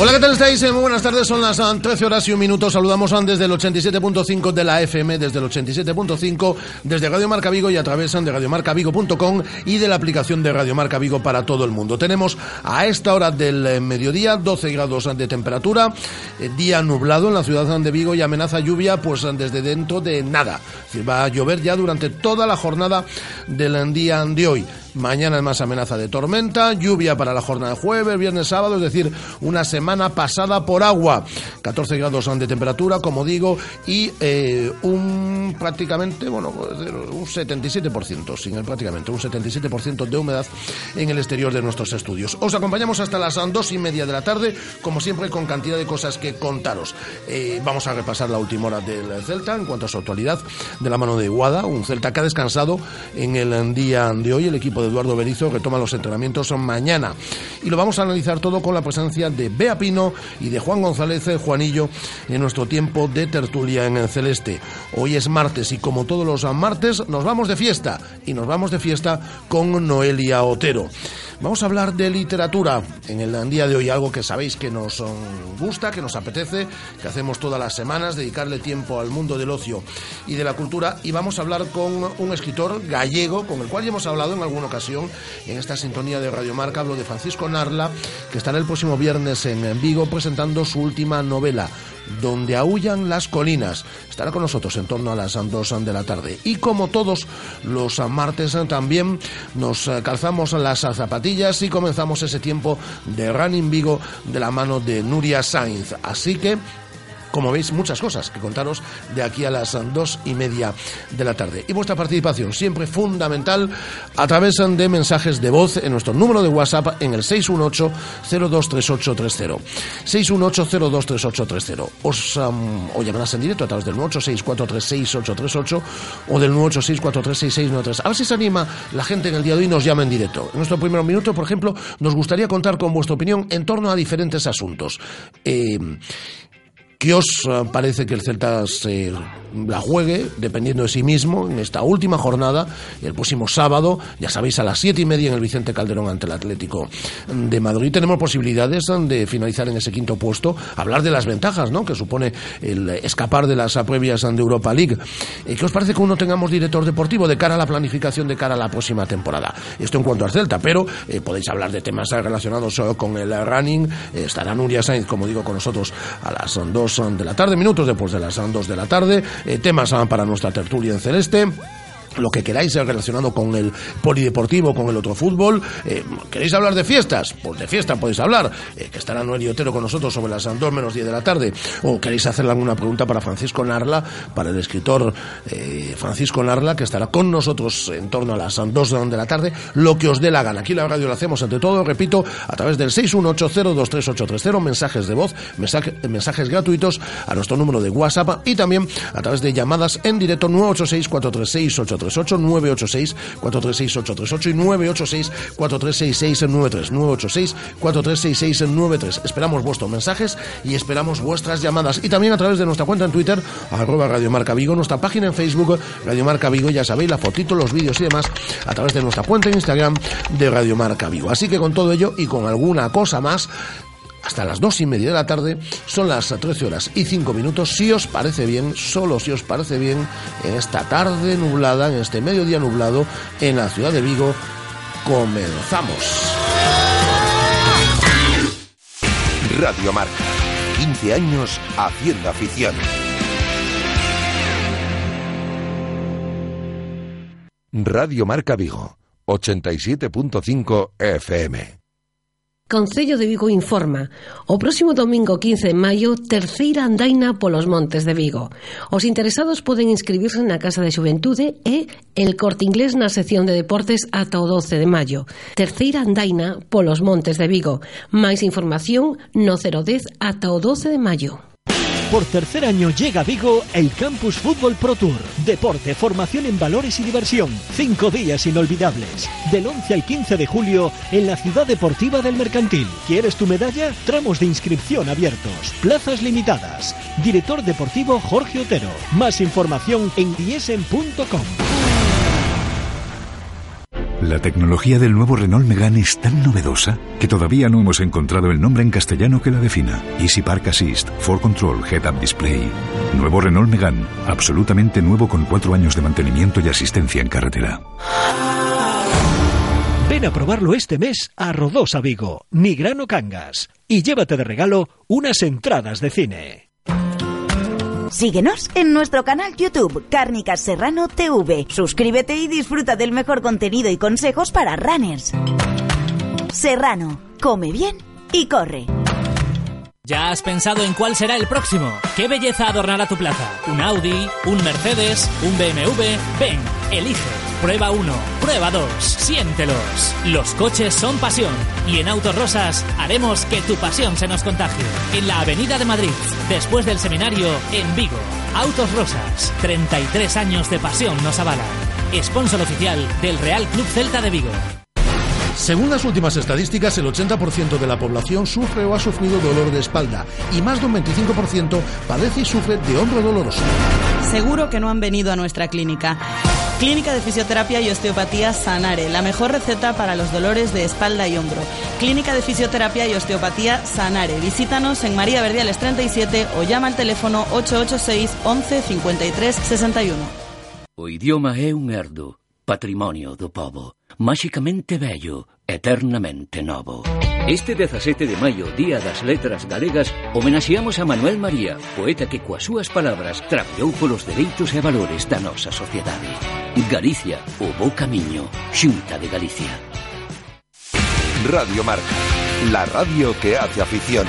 Hola, ¿qué tal estáis? Eh, muy buenas tardes, son las 13 ah, horas y un minuto. Saludamos ah, desde el 87.5 de la FM, desde el 87.5, desde Radio Marca Vigo y a través ah, de radiomarcavigo.com y de la aplicación de Radio Marca Vigo para todo el mundo. Tenemos a esta hora del eh, mediodía 12 grados de temperatura, eh, día nublado en la ciudad de Vigo y amenaza lluvia pues desde dentro de nada. va a llover ya durante toda la jornada del día de hoy. Mañana es más amenaza de tormenta, lluvia para la jornada de jueves, viernes, sábado, es decir, una semana pasada por agua. 14 grados de temperatura, como digo, y eh, un prácticamente, bueno, un 77%, sin el prácticamente, un 77% de humedad en el exterior de nuestros estudios. Os acompañamos hasta las dos y media de la tarde, como siempre, con cantidad de cosas que contaros. Eh, vamos a repasar la última hora del Celta en cuanto a su actualidad, de la mano de Guada, un Celta que ha descansado en el día de hoy, el equipo de Eduardo Berizo retoma los entrenamientos mañana. Y lo vamos a analizar todo con la presencia de Bea Pino y de Juan González eh, Juanillo en nuestro tiempo de tertulia en el Celeste. Hoy es martes y como todos los martes nos vamos de fiesta y nos vamos de fiesta con Noelia Otero. Vamos a hablar de literatura en el día de hoy, algo que sabéis que nos gusta, que nos apetece, que hacemos todas las semanas, dedicarle tiempo al mundo del ocio y de la cultura. Y vamos a hablar con un escritor gallego, con el cual ya hemos hablado en alguna ocasión en esta sintonía de Radio Marca. Hablo de Francisco Narla, que estará el próximo viernes en Vigo presentando su última novela, donde aullan las colinas. Estará con nosotros en torno a las 2 de la tarde. Y como todos los martes también nos calzamos las zapatillas y comenzamos ese tiempo de Running Vigo de la mano de Nuria Sainz. Así que como veis, muchas cosas que contaros de aquí a las dos y media de la tarde. Y vuestra participación siempre fundamental a través de mensajes de voz en nuestro número de WhatsApp en el 618-023830. 618-023830. Os, um, o llamarás en directo a través del 986-436-838 o del 986-436-693. A ver si se anima la gente en el día de hoy nos llama en directo. En nuestro primer minuto, por ejemplo, nos gustaría contar con vuestra opinión en torno a diferentes asuntos. Eh, ¿Qué os eh, parece que el Celta se la juegue, dependiendo de sí mismo, en esta última jornada, el próximo sábado, ya sabéis, a las siete y media en el Vicente Calderón ante el Atlético de Madrid. Tenemos posibilidades de finalizar en ese quinto puesto, hablar de las ventajas ¿no? que supone el escapar de las previas de Europa League. Eh, ¿Qué os parece que uno tengamos director deportivo de cara a la planificación de cara a la próxima temporada? Esto en cuanto al Celta, pero eh, podéis hablar de temas relacionados con el running. estará Nuria Sainz, como digo, con nosotros a las dos de la tarde, minutos después de las 2 de la tarde. Eh, temas ah, para nuestra tertulia en celeste lo que queráis relacionado con el polideportivo, con el otro fútbol. Eh, ¿Queréis hablar de fiestas? Pues de fiesta podéis hablar, eh, que estará Noel y Otero con nosotros sobre las 2 menos 10 de la tarde. O queréis hacerle alguna pregunta para Francisco Narla, para el escritor eh, Francisco Narla, que estará con nosotros en torno a las 2 de la tarde, lo que os dé la gana. Aquí la radio lo hacemos ante todo, repito, a través del 618023830, mensajes de voz, mensajes gratuitos a nuestro número de WhatsApp y también a través de llamadas en directo 986 436 986 436 838 y 986 4366 93 986 4366 93 esperamos vuestros mensajes y esperamos vuestras llamadas. Y también a través de nuestra cuenta en Twitter arroba Radio Marca Vigo nuestra página en Facebook Radio Marca Vigo ya sabéis la fotito los vídeos y demás a través de nuestra cuenta en Instagram de Radio Marca Vigo. Así que con todo ello y con alguna cosa más hasta las dos y media de la tarde. Son las 13 horas y 5 minutos. Si os parece bien, solo si os parece bien, en esta tarde nublada, en este mediodía nublado, en la ciudad de Vigo, comenzamos. Radio Marca. 15 años haciendo afición. Radio Marca Vigo. 87.5 FM. Concello de Vigo informa. O próximo domingo 15 de maio, terceira andaina polos montes de Vigo. Os interesados poden inscribirse na Casa de Xuventude e el Corte Inglés na sección de deportes ata o 12 de maio. Terceira andaina polos montes de Vigo. Máis información no 010 ata o 12 de maio. Por tercer año llega a Vigo el Campus Fútbol Pro Tour. Deporte, formación en valores y diversión. Cinco días inolvidables. Del 11 al 15 de julio en la Ciudad Deportiva del Mercantil. ¿Quieres tu medalla? Tramos de inscripción abiertos. Plazas limitadas. Director deportivo Jorge Otero. Más información en diesen.com. La tecnología del nuevo Renault Megane es tan novedosa que todavía no hemos encontrado el nombre en castellano que la defina. Easy Park Assist, For Control, Head Up Display. Nuevo Renault Megane, absolutamente nuevo con cuatro años de mantenimiento y asistencia en carretera. Ven a probarlo este mes a Rodosa Vigo, Nigrano Cangas, y llévate de regalo unas entradas de cine. Síguenos en nuestro canal YouTube Cárnicas Serrano TV. Suscríbete y disfruta del mejor contenido y consejos para runners. Serrano, come bien y corre. ¿Ya has pensado en cuál será el próximo? ¿Qué belleza adornará tu plaza? ¿Un Audi? ¿Un Mercedes? ¿Un BMW? Ven, elige. Prueba 1, prueba 2, siéntelos. Los coches son pasión y en Autos Rosas haremos que tu pasión se nos contagie. En la Avenida de Madrid, después del seminario, en Vigo. Autos Rosas, 33 años de pasión nos avalan. Sponsor oficial del Real Club Celta de Vigo. Según las últimas estadísticas, el 80% de la población sufre o ha sufrido dolor de espalda y más de un 25% padece y sufre de hombro doloroso. Seguro que no han venido a nuestra clínica. Clínica de Fisioterapia y Osteopatía Sanare, la mejor receta para los dolores de espalda y hombro. Clínica de Fisioterapia y Osteopatía Sanare. Visítanos en María Verdiales 37 o llama al teléfono 886 11 53 61. O idioma é un herdo, patrimonio do povo, máxicamente bello, eternamente novo. Este 17 de maio, Día das Letras Galegas, homenaxeamos a Manuel María, poeta que coas súas palabras traballou polos dereitos e valores da nosa sociedade. Galicia, o bo camiño, Xunta de Galicia. Radio Marca, la radio que hace afición.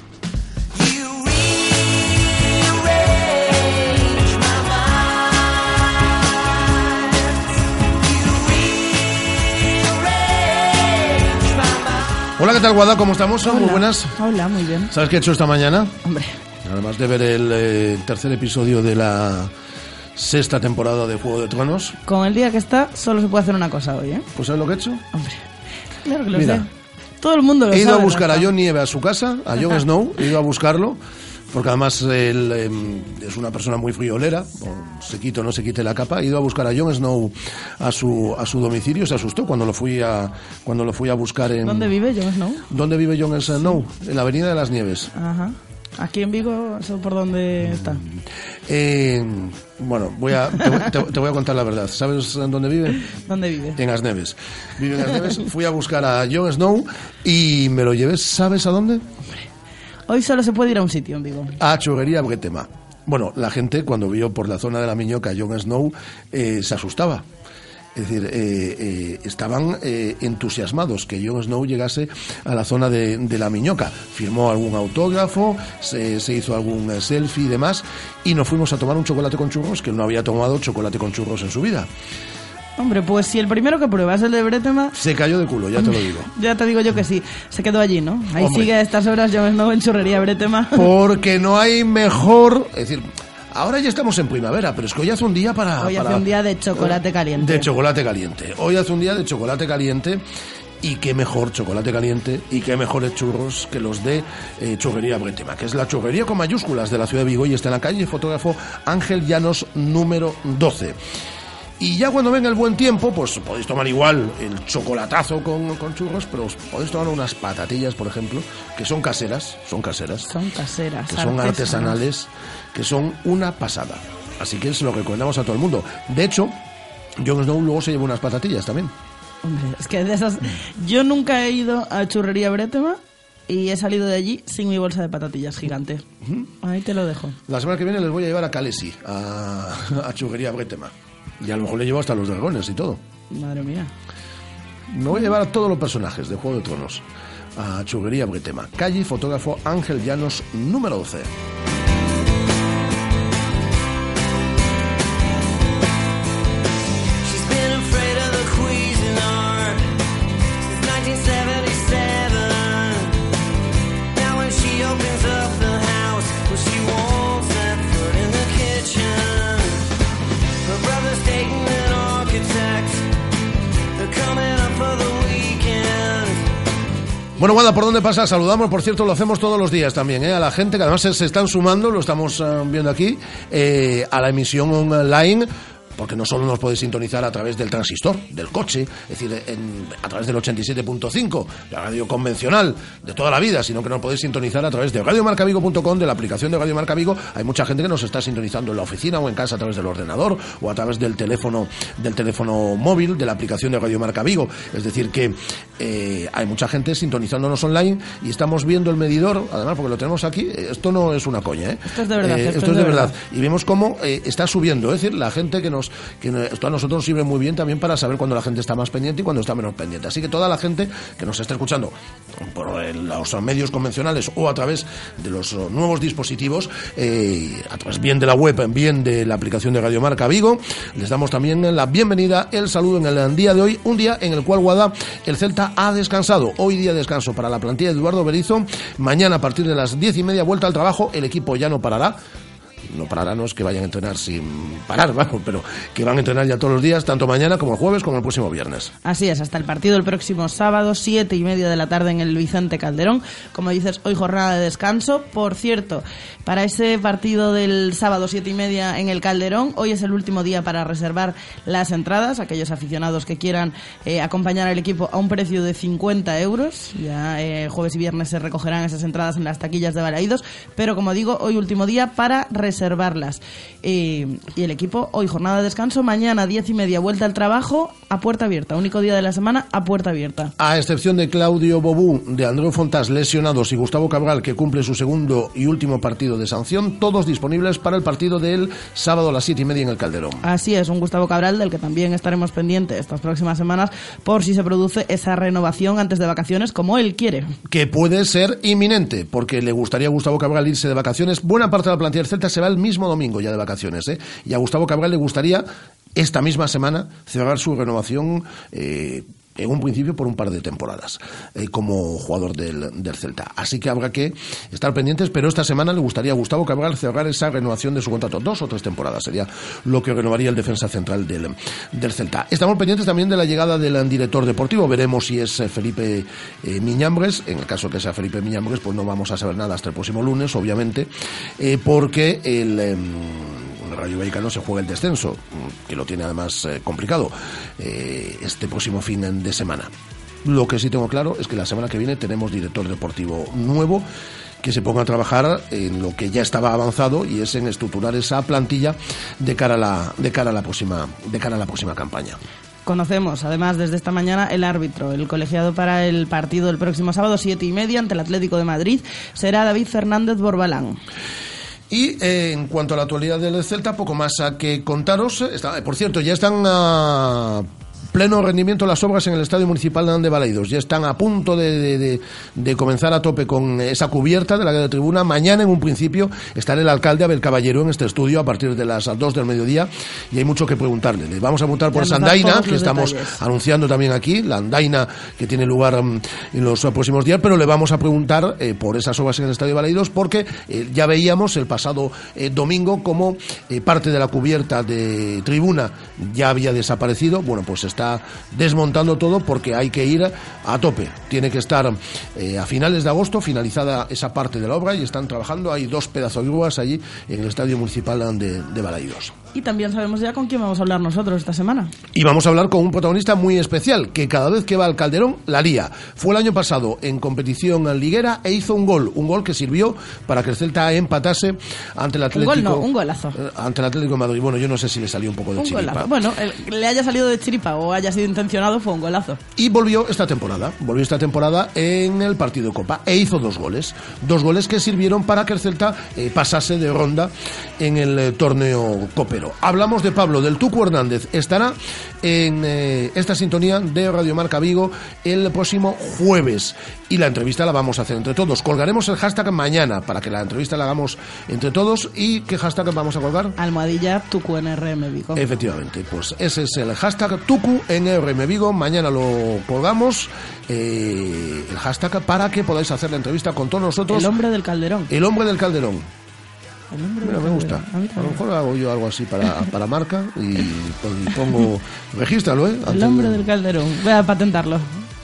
Hola, ¿qué tal, Guada? ¿Cómo estamos? Muy Hola. buenas. Hola, muy bien. ¿Sabes qué he hecho esta mañana? Hombre, Además de ver el eh, tercer episodio de la sexta temporada de Juego de Tronos, con el día que está, solo se puede hacer una cosa hoy, ¿eh? pues ¿sabes lo que he hecho? Hombre, claro que lo Mira. sé. Todo el mundo lo He ido a sabe, buscar a Rafa. Jon Nieve a su casa, a Jon Snow, he ido a buscarlo, porque además él em, es una persona muy friolera, se quite o no se quite la capa, he ido a buscar a Jon Snow a su, a su domicilio, se asustó cuando lo fui a, cuando lo fui a buscar en... ¿Dónde vive Jon Snow? ¿Dónde vive Jon Snow? En la Avenida de las Nieves. Ajá. Aquí en Vigo, ¿eso por dónde está? Eh, bueno, voy a, te, voy- te- te voy a contar la verdad. ¿Sabes en dónde vive? ¿Dónde vive? En Asneves. Vive en Asneves. Fui a buscar a Jon Snow y me lo llevé, ¿sabes a dónde? Hoy solo se puede ir a un sitio en Vigo. A Churrería Bretema. Bueno, la gente cuando vio por la zona de la Miñoca a Jon Snow eh, se asustaba. Es decir, eh, eh, estaban eh, entusiasmados que Jon Snow llegase a la zona de, la Miñoca. Firmó algún autógrafo, se, se hizo algún eh, selfie y demás, y nos fuimos a tomar un chocolate con churros, que no había tomado chocolate con churros en su vida. Hombre, pues si el primero que prueba es el de Bretema, Se cayó de culo, ya te lo digo. ya te digo yo que sí. Se quedó allí, ¿no? Ahí Hombre. sigue a estas horas Snow en churrería Bretema. Porque no hay mejor, es decir, Ahora ya estamos en primavera, pero es que hoy hace un día para... Hoy hace para- un día de chocolate caliente. De chocolate caliente. Hoy hace un día de chocolate caliente. Y qué mejor chocolate caliente y qué mejores churros que los de eh, Churrería Bretema, que es la churrería con mayúsculas de la ciudad de Vigo y está en la calle fotógrafo Ángel Llanos número 12. Y ya cuando venga el buen tiempo, pues podéis tomar igual el chocolatazo con, con churros, pero os podéis tomar unas patatillas, por ejemplo, que son caseras, son caseras, Son caseras. que son artesanales, que son una pasada. Así que se lo recomendamos a todo el mundo. De hecho, Jon Snow luego se lleva unas patatillas también. Hombre, es que de esas... Yo nunca he ido a Churrería Bretema y he salido de allí sin mi bolsa de patatillas gigante. Ahí te lo dejo. La semana que viene les voy a llevar a Calesi, a, a Churrería Bretema. Y a lo mejor le llevo hasta los dragones y todo. Madre mía. Me voy a llevar a todos los personajes de Juego de Tronos a Churrería Bretema. Calle fotógrafo Ángel Llanos número 12. Bueno, Wanda, ¿por dónde pasa? Saludamos, por cierto, lo hacemos todos los días también, ¿eh? a la gente que además se, están sumando, lo estamos eh, viendo aquí, eh, a la emisión online. Porque no solo nos podéis sintonizar a través del transistor, del coche, es decir, en- a través del 87.5, la radio convencional de toda la vida, sino que nos podéis sintonizar a través de radiomarcavigo.com, de la aplicación de Radio Marca Vigo. Hay mucha gente que nos está sintonizando en la oficina o en casa a través del ordenador o a través del teléfono, del teléfono móvil, de la aplicación de Radio Marca Vigo. Es decir, que eh, hay mucha gente sintonizándonos online y estamos viendo el medidor, además porque lo tenemos aquí, eh, esto no es una coña, ¿eh? Esto es de verdad, Eh, esto esto es de de verdad. verdad. Y vemos cómo eh, está subiendo, es decir, la gente que nos, que esto a nosotros nos sirve muy bien también para saber cuando la gente está más pendiente y cuando está menos pendiente. Así que toda la gente que nos está escuchando por eh, los medios convencionales o a través de los oh, nuevos dispositivos, eh, a través bien de la web, bien de la aplicación de Radio Marca Vigo, les damos también la bienvenida, el saludo en el día de hoy, un día en el cual Guada, el Celta ha descansado. Hoy día de descanso para la plantilla de Eduardo Berizo. Mañana a partir de las diez y media vuelta al trabajo, el equipo ya no parará no pararán, no es que vayan a entrenar sin parar, vamos, pero que van a entrenar ya todos los días, tanto mañana como el jueves como el próximo viernes. Así es, hasta el partido el próximo sábado, siete y media de la tarde en el Vicente Calderón. Como dices, hoy jornada de descanso. Por cierto, para ese partido del sábado, siete y media en el Calderón, hoy es el último día para reservar las entradas. Aquellos aficionados que quieran eh, acompañar al equipo a un precio de 50 euros. Ya eh, jueves y viernes se recogerán esas entradas en las taquillas de Balaídos. Pero como digo, hoy último día para reservarlas. Eh, y el equipo, hoy jornada de descanso, mañana diez y media vuelta al trabajo a puerta abierta. Único día de la semana a puerta abierta. A excepción de Claudio Bobú, de Andreu Fontás lesionados y Gustavo Cabral que cumple su segundo y último partido de sanción, todos disponibles para el partido del sábado a las siete y media en el Calderón. Así es, un Gustavo Cabral del que también estaremos pendientes estas próximas semanas por si se produce esa renovación antes de vacaciones como él quiere. que puede ser inminente, porque le gustaría a Gustavo Cabral irse de vacaciones. Buena parte de la plantilla del Celta se va el mismo domingo ya de vacaciones, ¿eh? Y a Gustavo Cabral le gustaría esta misma semana cerrar su renovación. eh, en un principio por un par de temporadas eh, como jugador del, del Celta. Así que habrá que estar pendientes, pero esta semana le gustaría a Gustavo Cabral cerrar esa renovación de su contrato. Dos o tres temporadas sería lo que renovaría el defensa central del, del Celta. Estamos pendientes también de la llegada del director deportivo. Veremos si es eh, Felipe eh, Miñambres. En el caso que sea Felipe Miñambres, pues no vamos a saber nada hasta el próximo lunes, obviamente, porque el... el Rayo Vallecano se juega el descenso, que lo tiene además eh, complicado, eh, este próximo fin de semana. Lo que sí tengo claro es que la semana que viene tenemos director deportivo nuevo que se ponga a trabajar en lo que ya estaba avanzado y es en estructurar esa plantilla de cara a la, de cara a la próxima, de cara a la próxima campaña. Conocemos, además, desde esta mañana el árbitro, el colegiado para el partido del próximo sábado, siete y media, ante el Atlético de Madrid, será David Fernández Borbalán. Y eh, en cuanto a la actualidad del Celta, poco más a que contaros. Está- por cierto, ya están pleno rendimiento las obras en el Estadio Municipal de Balaidos. Ya están a punto de, de- de- de comenzar a tope con esa cubierta de la de tribuna. Mañana, en un principio, estará el alcalde Abel Caballero en este estudio a partir de las 2 del mediodía y hay mucho que preguntarle. Le vamos a preguntar por esa andaina que estamos detalles. anunciando también aquí, la andaina que tiene lugar mm, en los próximos días, pero le vamos a preguntar eh, por esas obras en el Estadio Balaidos porque eh, ya veíamos el pasado eh, domingo como parte de la cubierta de tribuna ya había desaparecido. Bueno, pues se está desmontando todo porque hay que ir a tope. Tiene que estar eh, a finales de agosto finalizada esa parte de la obra y están trabajando. Hay dos pedazos de grúas allí en el Estadio Municipal de, de Balaidos. Y también sabemos ya con quién vamos a hablar nosotros esta semana. Y vamos a hablar con un protagonista muy especial, que cada vez que va al Calderón la lía. Fue el año pasado en competición liguera e hizo un gol, un gol que sirvió para que el Celta empatase ante el Un Atlético. gol no, un golazo. eh, Ante el Atlético de Madrid. Bueno, yo no sé si le salió un poco de Un chiripa. golazo. Bueno, el- le haya salido de chiripa o haya sido intencionado fue un golazo. Y volvió esta temporada, volvió esta temporada en el partido de Copa e hizo dos goles. Dos goles que sirvieron para que el Celta eh, pasase de ronda en el eh, torneo Hablamos de Pablo del Tucu Hernández. Estará en eh, esta sintonía de Radio Marca Vigo el próximo jueves. Y la entrevista la vamos a hacer entre todos. Colgaremos el hashtag mañana para que la entrevista la hagamos entre todos. ¿Y qué hashtag vamos a colgar? Almohadilla TucuNRM Vigo. Efectivamente, pues ese es el hashtag Tucu NRM Vigo. Mañana lo colgamos. eh, el hashtag para que podáis hacer la entrevista con todos nosotros. El hombre del calderón. El hombre del calderón. El Mira, me gusta. A mí A lo mejor hago yo algo así para, para marca y pon- pongo. Regístralo, ¿eh? El de- del calderón. Voy a patentarlo.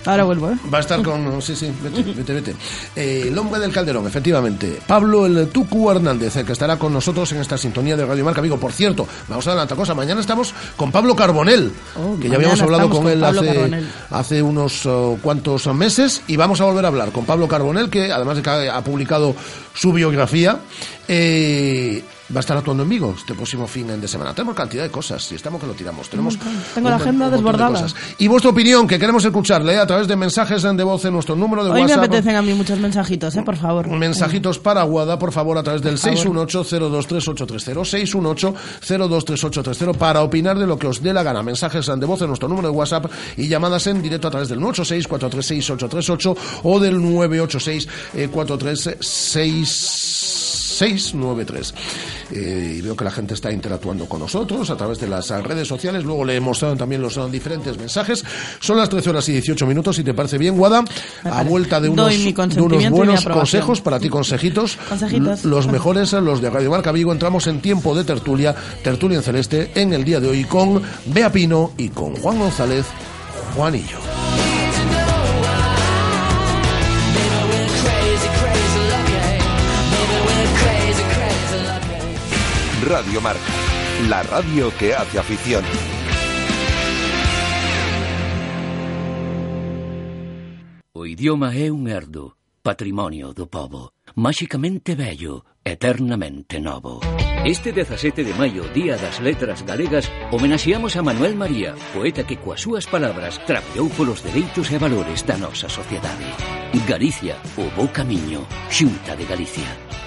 Ahora vuelvo, ¿eh? Va a estar con. Sí, sí, vete, vete, vete. Eh, el hombre del Calderón, efectivamente. Pablo el Tucu Hernández, el que estará con nosotros en esta sintonía de Radio Marca Vigo. Por cierto, vamos a adelantar cosa. Mañana estamos con Pablo Carbonel, Oh, que ya habíamos hablado con con él hace unos oh, cuantos meses. Y vamos a volver a hablar con Pablo Carbonel, que además de que ha publicado su biografía, eh, va a estar actuando en Vigo este próximo fin de semana. Tenemos cantidad de cosas y estamos que lo tiramos. Tenemos Tengo la agenda un montón de desbordada. cosas. Y vuestra opinión, que queremos escucharle a través de mensajes de voz en nuestro número de Hoy me WhatsApp. apetecen a mí muchos mensajitos, ¿eh? Por favor. Mensajitos para Guada, por favor, a través del favor. 618-023830, 618-023830, para opinar de lo que os dé la gana. Mensajes de voz en nuestro número de WhatsApp y llamadas en directo a través del 986-436-838 o del 986-436-693. Eh, y veo que la gente está interactuando con nosotros a través de las eh, redes sociales. Luego le he mostrado también los eh, diferentes mensajes. Son las 13 horas y 18 minutos, si te parece bien, Guada. A vuelta de unos, de unos buenos consejos para ti, consejitos. Consejitos. Los mejores, los de Radio Marca Vigo. Entramos en tiempo de tertulia, tertulia en celeste, en el día de hoy con Bea Pino y con Juan González, Juanillo. Radio Marca, la radio que hace afición. O idioma é un herdo, patrimonio do povo, máxicamente bello, eternamente novo. Este 17 de maio, Día das Letras Galegas, homenaxeamos a Manuel María, poeta que coas súas palabras trapeou polos dereitos e valores da nosa sociedade. Galicia, o bo camiño, Xunta de Galicia.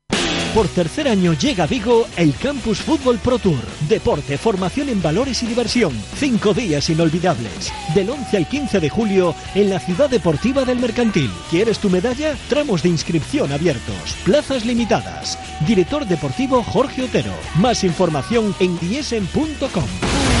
Por tercer año llega a Vigo el Campus Fútbol Pro Tour. Deporte, formación en valores y diversión. Cinco días inolvidables. Del 11 al 15 de julio en la Ciudad Deportiva del Mercantil. ¿Quieres tu medalla? Tramos de inscripción abiertos. Plazas limitadas. Director deportivo Jorge Otero. Más información en diesen.com.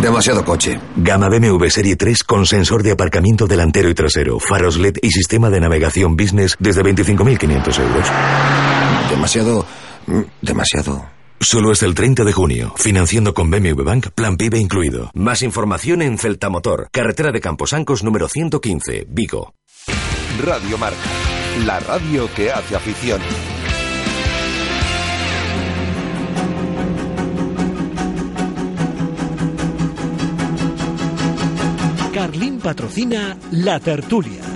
Demasiado coche. Gama BMW Serie 3 con sensor de aparcamiento delantero y trasero, faros LED y sistema de navegación business desde 25.500 euros. Demasiado... mm, Demasiado... Solo hasta el 30 de junio, financiando con BMW Bank, plan PIB incluido. Más información en Celtamotor, carretera de Camposancos número 115, Vigo. Radio Marca, la radio que hace afición. Carlín patrocina La Tertulia.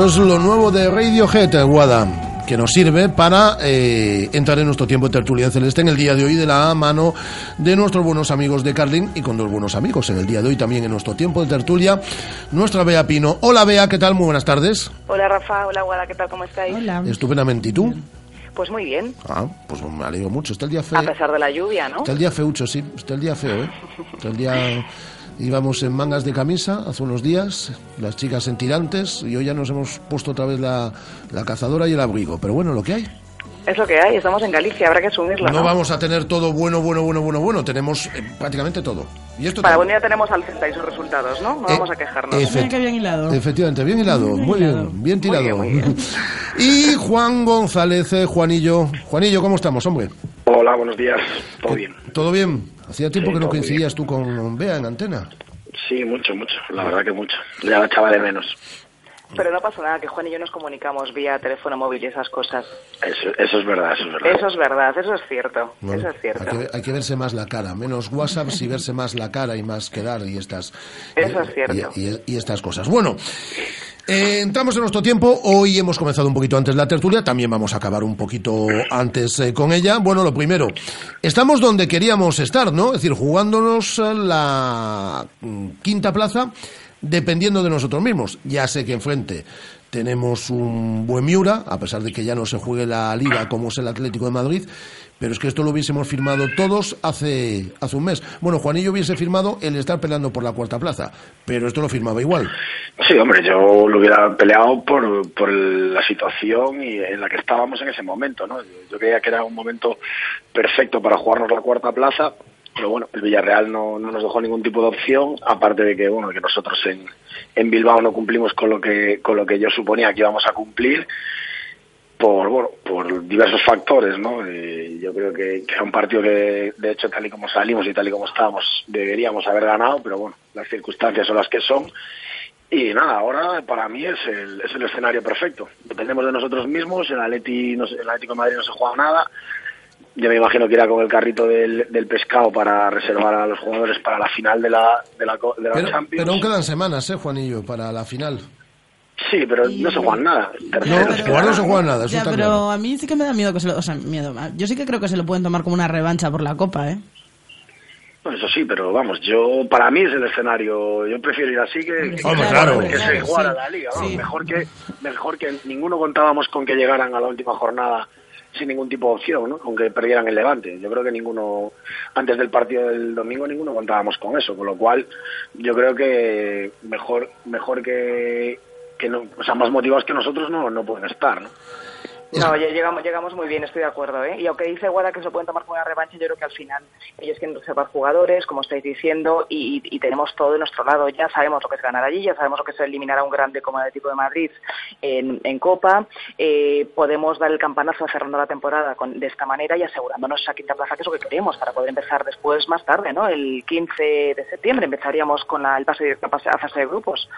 Esto es lo nuevo de Radiohead, Guada, que nos sirve para eh, entrar en nuestro tiempo de tertulia celeste en el día de hoy de la mano de nuestros buenos amigos de Carlin y con dos buenos amigos en el día de hoy también en nuestro tiempo de tertulia, nuestra Bea Pino. Hola Bea, ¿qué tal? Muy buenas tardes. Hola Rafa, hola Guada, ¿qué tal? ¿Cómo estáis? Hola. Estupendamente, ¿y tú? Pues muy bien, Ah, pues me alegro mucho. Está el día feo. a pesar de la lluvia, ¿no? Está el día feucho, sí. Está el día feo, ¿eh? Está el día... Íbamos en mangas de camisa hace unos días, las chicas en tirantes, y hoy ya nos hemos puesto otra vez la, la cazadora y el abrigo. Pero bueno, lo que hay. Es lo que hay, estamos en Galicia, habrá que asumirlo, ¿no? No vamos a tener todo bueno, bueno, bueno, bueno, bueno. Tenemos eh, prácticamente todo. Y esto Para buen día tenemos al Celta y sus resultados, ¿no? No Eh, vamos a quejarnos. Efect- Efectivamente, bien hilado, muy bien, bien tirado. y Juan González, eh, Juanillo. Juanillo, ¿cómo estamos, hombre? Hola, buenos días. ¿Todo bien? ¿Todo bien? Hacía tiempo Sí, que no coincidías tú con Bea en antena. Sí, mucho, mucho. La verdad que mucho. Ya la echaba de menos. Pero no pasa nada, que Juan y yo nos comunicamos vía teléfono móvil y esas cosas. Eso, eso es verdad, eso es verdad. Eso es verdad, eso es cierto, ¿no? eso es cierto. Hay que, hay que verse más la cara, menos WhatsApp y verse más la cara y más quedar y estas Eso y- es cierto. y, y- y estas cosas. Bueno, eh, entramos en nuestro tiempo. Hoy hemos comenzado un poquito antes la tertulia, también vamos a acabar un poquito antes eh, con ella. Bueno, lo primero, estamos donde queríamos estar, ¿no? Es decir, jugándonos la mm, quinta plaza dependiendo de nosotros mismos. Ya sé que enfrente tenemos un buen Miura, a pesar de que ya no se juegue la liga como es el Atlético de Madrid, pero es que esto lo hubiésemos firmado todos hace, hace un mes. Bueno, Juanillo hubiese firmado el estar peleando por la cuarta plaza, pero esto lo firmaba igual. Sí, hombre, yo lo hubiera peleado por, por la situación y en la que estábamos en ese momento, ¿no? Yo, creía que era un momento perfecto para jugarnos la cuarta plaza, pero bueno, el Villarreal no, no nos dejó ningún tipo de opción, aparte de que, bueno, que nosotros en, en Bilbao no cumplimos con lo que, con lo que yo suponía que íbamos a cumplir, por bueno por diversos factores no Eh, yo creo que, que era un partido que de hecho tal y como salimos y tal y como estábamos deberíamos haber ganado pero bueno las circunstancias son las que son. Y nada ahora para mí es el, es el escenario perfecto. Dependemos de nosotros mismos el Atleti no el Atlético de Madrid no se juega nada. Yo me imagino que irá con el carrito del, del pescado para reservar a los jugadores para la final de la de la, de la Pero, Champions. pero aún quedan semanas, ¿eh, Juanillo, para la final? Sí pero no se juegan nada No, jugar no se juega nada, eso Ya, está pero claro. a mí sí que me da miedo que se lo... O sea, miedo. Yo sí que creo que se lo pueden tomar como una revancha por la Copa, ¿eh? Bueno, eso sí, pero vamos, yo para mí es el escenario. Yo prefiero ir así que, que, Hombre, que- claro. que se Claro, igual a sí, la liga. sí. Mejor que mejor que ninguno contábamos con que llegaran a la última jornada sin ningún tipo de opción, ¿no? Aunque perdieran el Levante. Yo creo que ninguno antes del partido del domingo ninguno contábamos con eso, con lo cual yo creo que mejor mejor que que no, o sea, más motivados que nosotros no no pueden estar, ¿no? No, ya llegamos, llegamos muy bien, estoy de acuerdo. ¿eh? Y aunque dice Guada que se pueden tomar como una revancha, yo creo que al final ellos quieren reservar jugadores, como estáis diciendo, y, y tenemos todo de nuestro lado. Ya sabemos lo que es ganar allí, ya sabemos lo que es eliminar a un grande como el Atlético de Madrid en, en Copa. Eh, podemos dar el campanazo cerrando la temporada con, de esta manera y asegurándonos esa quinta plaza, que es lo que queremos, para poder empezar después, más tarde, ¿no? El 15 de septiembre empezaríamos con la, el pase directo a fase de grupos.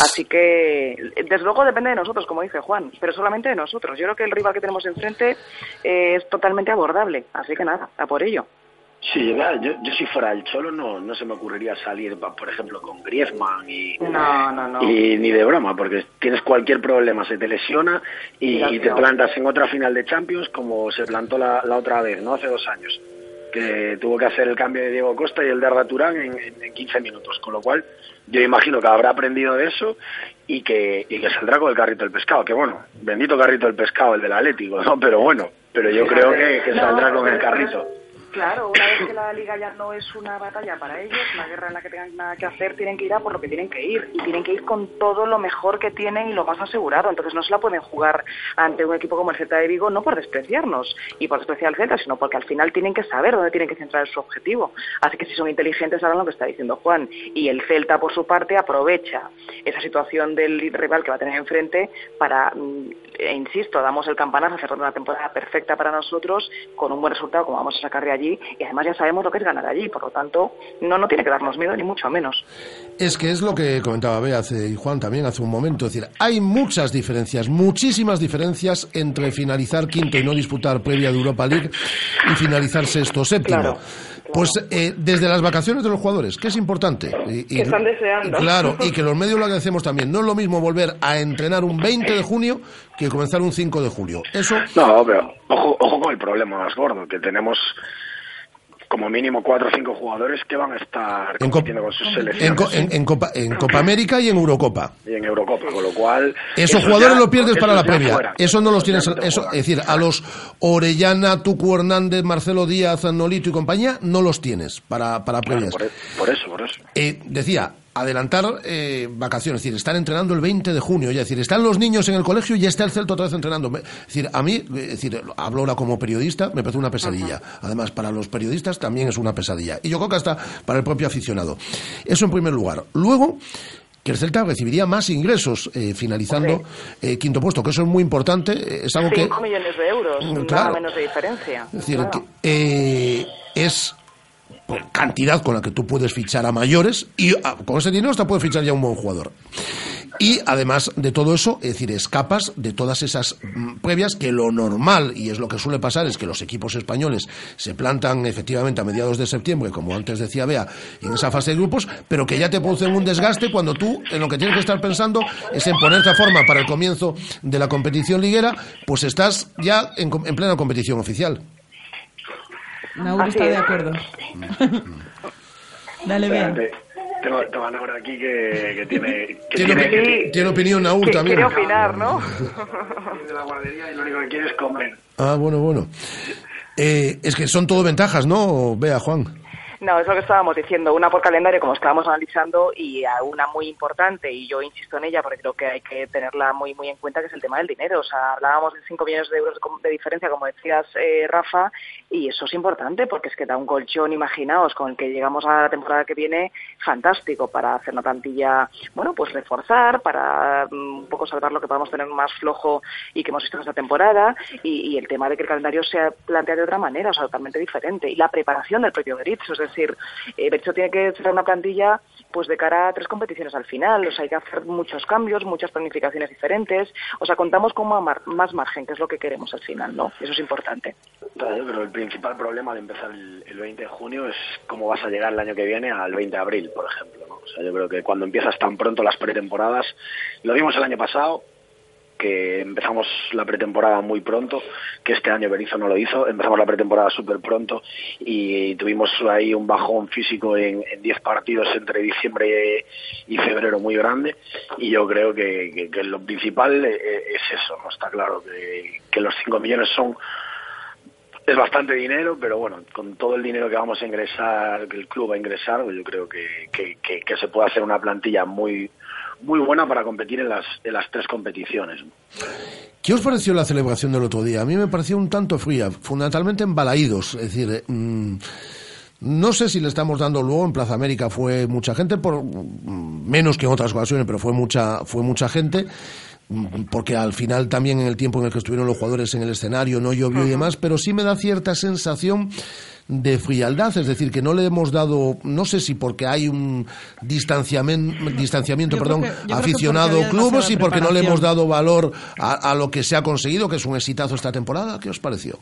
Así que, desde luego, depende de nosotros, como dice Juan, pero solamente de nosotros. Yo creo que el rival que tenemos enfrente eh, es totalmente abordable. Así que nada, a por ello. Sí, yo, yo si fuera el Cholo no, no se me ocurriría salir, por ejemplo, con Griezmann y, No, no, no. y ni de broma, porque tienes cualquier problema, se te lesiona y, te plantas en otra final de Champions como se plantó la, la otra vez, ¿no? Hace dos años, que tuvo que hacer el cambio de Diego Costa y el de Arda Turán en, en, en 15 minutos, con lo cual yo imagino que habrá aprendido de eso y que, y que saldrá con el carrito del pescado, que bueno, bendito carrito del pescado, el del Atlético, ¿no? Pero bueno, pero yo creo que, que saldrá con el carrito. Claro, una vez que la liga ya no es una batalla para ellos, una guerra en la que tengan nada que hacer, tienen que ir a por lo que tienen que ir. Y tienen que ir con todo lo mejor que tienen y lo más asegurado. Entonces no se la pueden jugar ante un equipo como el Celta de Vigo, no por despreciarnos y por despreciar al Celta, sino porque al final tienen que saber dónde tienen que centrar su objetivo. Así que si son inteligentes sabrán lo que está diciendo Juan. Y el Celta, por su parte, aprovecha esa situación del rival que va a tener enfrente para, mm, e insisto, damos el campanazo cerrando una temporada perfecta para nosotros con un buen resultado como vamos a sacar de allí y además ya sabemos lo que es ganar allí, por lo tanto no, no tiene que darnos miedo ni mucho menos. Es que es lo que comentaba Bea hace, y Juan también hace un momento. Es decir, hay muchas diferencias, muchísimas diferencias entre finalizar quinto y no disputar previa de Europa League y finalizar sexto o séptimo. Pues eh, desde las vacaciones de los jugadores, que es importante. Y, y- Que están deseando. Claro, y que los medios lo agradecemos también. No es lo mismo volver a entrenar un 20 de junio que comenzar un 5 de julio. Eso No, pero ojo, ojo con el problema más gordo, que tenemos como mínimo cuatro o cinco jugadores que van a estar En compitiendo con sus en, selecciones Co- en- en Copa, en Copa América y en Eurocopa. y en Eurocopa, con lo cual... Esos eso jugadores los pierdes para la previa. fuera. Eso no los tienes. Eso, es decir, a los Orellana, Tucu Hernández, Marcelo Díaz, Nolito y compañía, no los tienes para, para Claro, previas. por, e- por eso, por eso. Eh, decía, adelantar eh, vacaciones, es decir, están entrenando el 20 de junio, es decir, están los niños en el colegio y ya está el Celta otra vez entrenando. Es decir, a mí, es decir, hablo ahora como periodista, me parece una pesadilla. Además, para los periodistas también es una pesadilla. Y yo creo que hasta para el propio aficionado. Eso en primer lugar. Luego, que el Celta recibiría más ingresos eh, finalizando eh, quinto puesto, que eso es muy importante, eh, es algo que... 5 millones de euros, nada claro. menos de diferencia. Es decir, Claro. que, eh, es cantidad con la que tú puedes fichar a mayores y ah, con ese dinero hasta puedes fichar ya un buen jugador. Y además de todo eso, es decir, escapas de todas esas mm, previas que lo normal, y es lo que suele pasar, es que los equipos españoles se plantan efectivamente a mediados de septiembre, como antes decía Bea, en esa fase de grupos, pero que ya te producen un desgaste cuando tú en lo que tienes que estar pensando es en ponerte a forma para el comienzo de la competición liguera, pues estás ya en, en plena competición oficial. Nauru Así está de es. acuerdo. Dale, bien. Espérate, Tengo, tengo a Nora aquí que, que tiene... Que Tiene, tiene, opi- tiene opinión Naur Que también. quiere opinar, ¿no? de la guardería y lo único que quiere es comer. Ah, bueno, bueno. Eh, es que son todo ventajas, ¿no? Vea, Juan. No, es lo que estábamos diciendo, una por calendario como estábamos analizando y a una muy importante y yo insisto en ella porque creo que hay que tenerla muy muy en cuenta que es el tema del dinero. O sea, hablábamos de 5 millones de euros de diferencia como decías eh, Rafa y eso es importante porque es que da un colchón, imaginaos, con el que llegamos a la temporada que viene fantástico para hacer una plantilla, bueno, pues reforzar, para mm, un poco salvar lo que podamos tener más flojo y que hemos visto en esta temporada y, el tema de que el calendario se plantea de otra manera, o sea, totalmente diferente y la preparación del propio Berizzo, es eh, Berizzo tiene que ser una plantilla pues de cara a tres competiciones al final, o hay que hacer muchos cambios, muchas planificaciones diferentes, o sea, contamos con más margen, que es lo que queremos al final, ¿no? Eso es importante. Pero el principal problema de empezar el 20 de junio es cómo vas a llegar el año que viene al 20 de abril, por ejemplo. ¿no? O sea, yo creo que cuando empiezas tan pronto las pretemporadas, lo vimos el año pasado, que empezamos la pretemporada muy pronto, que este año Berizzo no lo hizo, empezamos la pretemporada súper pronto y tuvimos ahí un bajón físico en en 10 partidos entre diciembre y febrero muy grande y yo creo que, que- lo principal eh, es eso, no está claro que, los 5 millones son es bastante dinero, pero bueno, con todo el dinero que vamos a ingresar, que el club va a ingresar, yo creo que, que, que- que se puede hacer una plantilla muy muy buena para competir en las, en las tres competiciones. ¿Qué os pareció la celebración del otro día? A mí me pareció un tanto fría, fundamentalmente en Balaídos, es decir, mm, no sé si le estamos dando luego en Plaza América fue mucha gente, por mm, menos que en otras ocasiones, pero fue mucha, fue mucha gente porque al final también en el tiempo en el que estuvieron los jugadores en el escenario no llovió y demás, pero sí me da cierta sensación de frialdad, es decir, que no le hemos dado, no sé si porque hay un distanciamiento, distanciamiento Yo perdón, que- aficionado clubes y porque no le hemos dado valor a, a lo que se ha conseguido, que es un exitazo esta temporada. ¿Qué os pareció?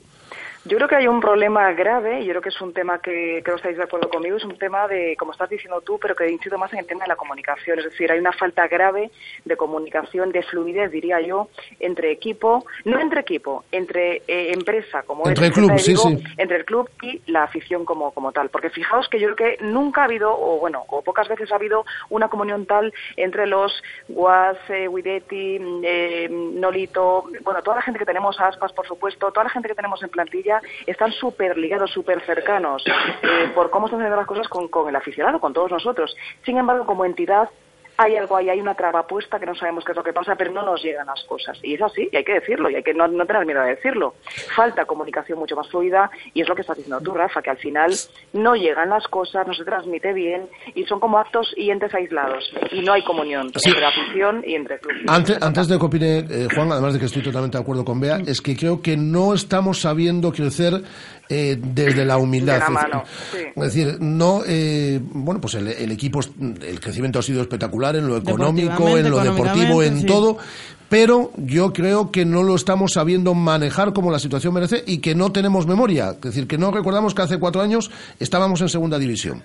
Yo creo que hay un problema grave, y yo creo que es un tema que creo que estáis de acuerdo conmigo, es un tema de, como estás diciendo tú, pero que incido más en el tema de la comunicación. Es decir, hay una falta grave de comunicación, de fluidez, diría yo, entre equipo, no entre equipo, entre eh, empresa, como Entre es el club, de sí, entre el club y la afición como, como tal. Porque fijaos que yo creo que nunca ha habido, o bueno, o pocas veces ha habido una comunión tal entre los Guas, eh, Guidetti, eh, Nolito, bueno, toda la gente que tenemos, Aspas, por supuesto, toda la gente que tenemos en plantilla, están súper ligados, súper cercanos eh, por cómo están haciendo las cosas con, con el aficionado, con todos nosotros. Sin embargo, como entidad, hay algo ahí, hay una traba puesta que no sabemos qué es lo que pasa, pero no nos llegan las cosas. Y es así, y hay que decirlo, y hay que no, no tener miedo de decirlo. Falta comunicación mucho más fluida, y es lo que estás diciendo tú, Rafa, que al final no llegan las cosas, no se transmite bien, y son como actos y entes aislados, y no hay comunión Sí. entre la afición y entre club. Antes, antes de que opine eh, Juan, además de que estoy totalmente de acuerdo con Bea, es que creo que no estamos sabiendo crecer eh, desde la humildad. De la Es decir, mano, sí. Es decir, no, eh, bueno, pues el, el equipo, el crecimiento ha sido espectacular en lo económico, en lo deportivo, en sí. todo. Pero yo creo que no lo estamos sabiendo manejar como la situación merece y que no tenemos memoria. Es decir, que no recordamos que hace cuatro años estábamos en segunda división.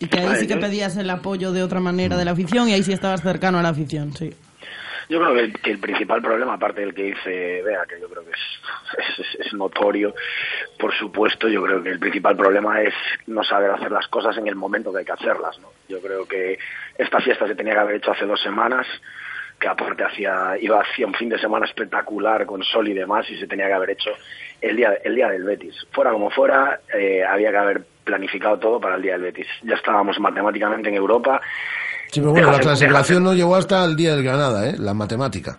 Y que ahí sí que pedías el apoyo de otra manera de la afición y ahí sí estabas cercano a la afición, sí. Yo creo que el, que el principal problema, aparte del que dice Bea, que yo creo que es, es, es notorio, por supuesto, yo creo que el principal problema es no saber hacer las cosas en el momento que hay que hacerlas. ¿no? Yo creo que esta fiesta se tenía que haber hecho hace dos semanas, que aparte hacía, iba hacia un fin de semana espectacular con sol y demás, y se tenía que haber hecho el día, el día del Betis. Fuera como fuera, eh, había que haber planificado todo para el día del Betis. Ya estábamos matemáticamente en Europa. Sí, pero bueno, la Déjate- clasificación no llegó hasta el día del Granada, ¿eh? La matemática.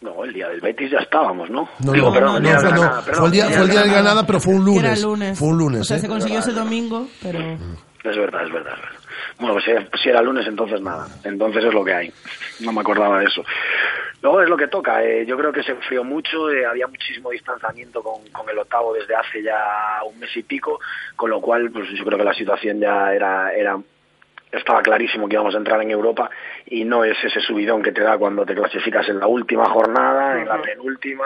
No, el día del Betis ya estábamos, ¿no? No, Digo, no, perdón, no, el día fue, no, el día, fue el día del Granada, pero fue un lunes. era el lunes. Fue un lunes, O sea, ¿eh? se consiguió ese domingo, pero... Es verdad, es verdad. es verdad. Bueno, pues si- si era lunes, entonces nada. Entonces es lo que hay. No me acordaba de eso. Luego es lo que toca. eh, yo creo que se enfrió mucho. eh, había muchísimo distanciamiento con, con el octavo desde hace ya un mes y pico. Con lo cual, pues yo creo que la situación ya era, era estaba clarísimo que íbamos a entrar en Europa y no es ese subidón que te da cuando te clasificas en la última jornada, en la penúltima,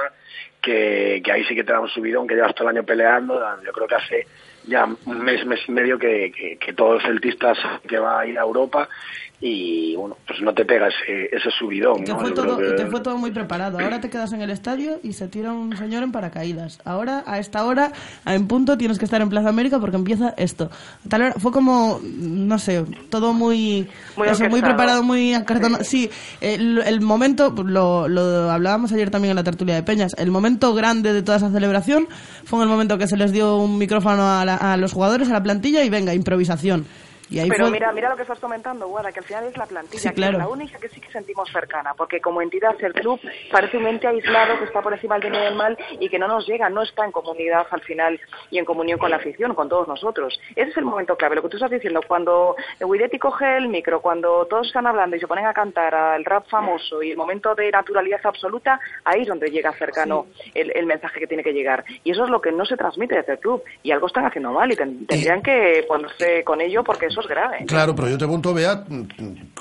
que, que ahí sí que te da un subidón que llevas todo el año peleando. Yo creo que hace ya un mes, mes y medio que, que, que todo el celtista que va a ir a Europa y bueno, pues no te pega ese, ese subidón. ¿no? fue todo, y te fue todo muy preparado. Ahora te quedas en el estadio y se tira un señor en paracaídas. Ahora, a esta hora, en punto, tienes que estar en Plaza América porque empieza esto. Tal hora, fue como, no sé, todo muy, Muy eso, muy orquestado. preparado, muy acartonado. Sí, el, el momento, lo, lo hablábamos ayer también en la tertulia de Peñas, el momento grande de toda esa celebración fue en el momento que se les dio un micrófono a, la- a los jugadores, a la plantilla y venga, improvisación. Y ahí Pero fue... mira, mira lo que estás comentando, Guada, que al final es la plantilla, Sí, que es la única que sí que sentimos cercana, porque como entidad el club parece un ente aislado que está por encima del bien y del mal y que no nos llega, no está en comunidad al final y en comunión con la afición, con todos nosotros. Ese es el momento clave, lo que tú estás diciendo, cuando Guidetti coge el micro, cuando todos están hablando y se ponen a cantar al rap famoso y el momento de naturalidad absoluta, ahí es donde llega cercano el, el mensaje que tiene que llegar. Y eso es lo que no se transmite desde el club y algo están haciendo mal y ten- tendrían que ponerse con ello porque es grave. Claro, pero yo te pregunto, Bea,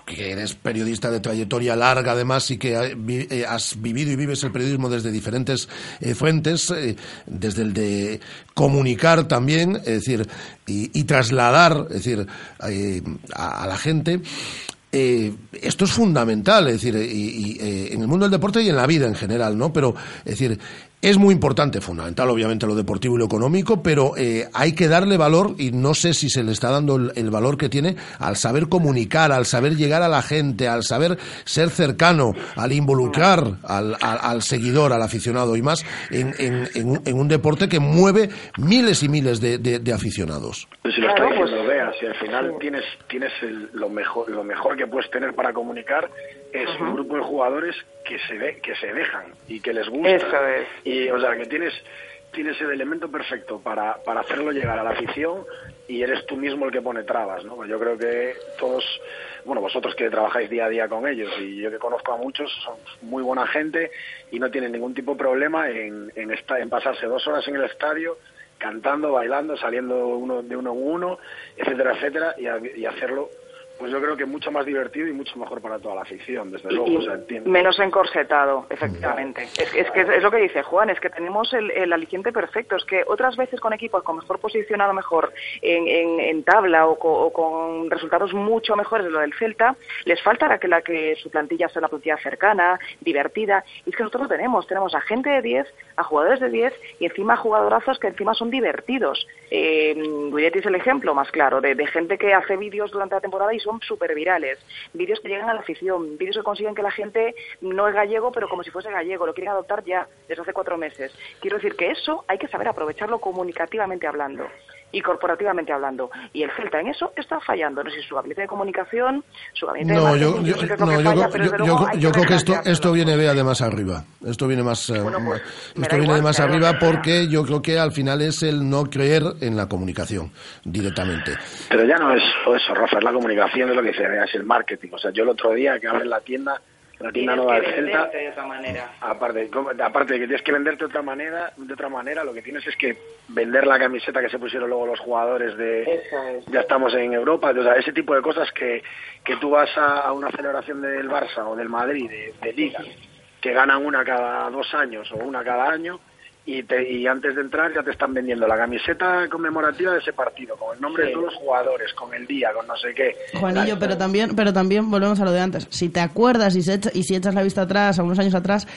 que eres periodista de trayectoria larga además y que eh, has vivido y vives el periodismo desde diferentes eh, fuentes, eh, desde el de comunicar también, es decir, y, trasladar, es decir, a, la gente. Esto es fundamental, es decir, y, en el mundo del deporte y en la vida en general, ¿no? Pero, es decir, Es muy importante, fundamental, obviamente, lo deportivo y lo económico, pero eh, hay que darle valor, y no sé si se le está dando el, el valor que tiene, al saber comunicar, al saber llegar a la gente, al saber ser cercano, al involucrar al, al- al seguidor, al aficionado, y más en, en- en un- en un deporte que mueve miles y miles de, de- de aficionados. Si lo está pues- diciendo Bea, si al final tienes tienes el- lo mejor lo mejor que puedes tener para comunicar es un grupo de jugadores que se ve, que se dejan y que les gusta Eso es. Y o sea que tienes tienes el elemento perfecto para, para hacerlo llegar a la afición y eres tú mismo el que pone trabas, ¿no? Yo creo que todos, bueno, vosotros que trabajáis día a día con ellos y yo que conozco a muchos, son muy buena gente y no tienen ningún tipo de problema en, en, esta- en pasarse dos horas en el estadio cantando, bailando, saliendo uno de uno en uno, etcétera, etcétera, y hacerlo, pues yo creo que mucho más divertido y mucho mejor para toda la afición, desde luego. Y o sea, menos encorsetado, efectivamente. Es, es que es lo que dice Juan, es que tenemos el, el aliciente perfecto. Es que otras veces con equipos con mejor posicionado, mejor en, en- en tabla o, co- o con resultados mucho mejores de lo del Celta, les falta la que, la que su plantilla sea una plantilla cercana, divertida. Y es que nosotros lo tenemos. Tenemos a gente de 10, a jugadores de 10 y encima a jugadorazos que encima son divertidos. Eh, Guidetti es el ejemplo más claro de, de gente que hace vídeos durante la temporada y son súper virales. Vídeos que llegan a la afición, vídeos que consiguen que la gente no es gallego, pero como si fuese gallego, lo quieren adoptar ya, desde hace cuatro meses. Quiero decir que eso hay que saber aprovecharlo comunicativamente hablando y corporativamente hablando. Y el Celta en eso está fallando. No sé si su gabinete de comunicación, su gabinete de No, yo, marketing, yo, lo no, yo, falla, creo- pero yo- yo creo- yo que esto, esto viene vea de más arriba. Esto viene más, eh, pues, esto viene igual de más arriba porque yo creo que al final es el no creer en la comunicación directamente. Pero ya no es eso, Rafa, es la comunicación, es lo que dice, Bea, es el marketing. O sea, yo el otro día que abres la tienda, la tienda nueva del Celta, venderte de otra manera. aparte, de que tienes que venderte de otra manera, de otra manera, lo que tienes es que vender la camiseta que se pusieron luego los jugadores de es. ya estamos en Europa, o sea, ese tipo de cosas que, que tú vas a, a una celebración del Barça o del Madrid de, de liga, que ganan una cada dos años o una cada año y, te, y antes de entrar ya te están vendiendo la camiseta conmemorativa de ese partido, con el nombre Sí. de todos los jugadores, con el día, con no sé qué. Juanillo, pero también, pero también volvemos a lo de antes. Si te acuerdas y, se echa- y si echas la vista atrás, a unos años atrás,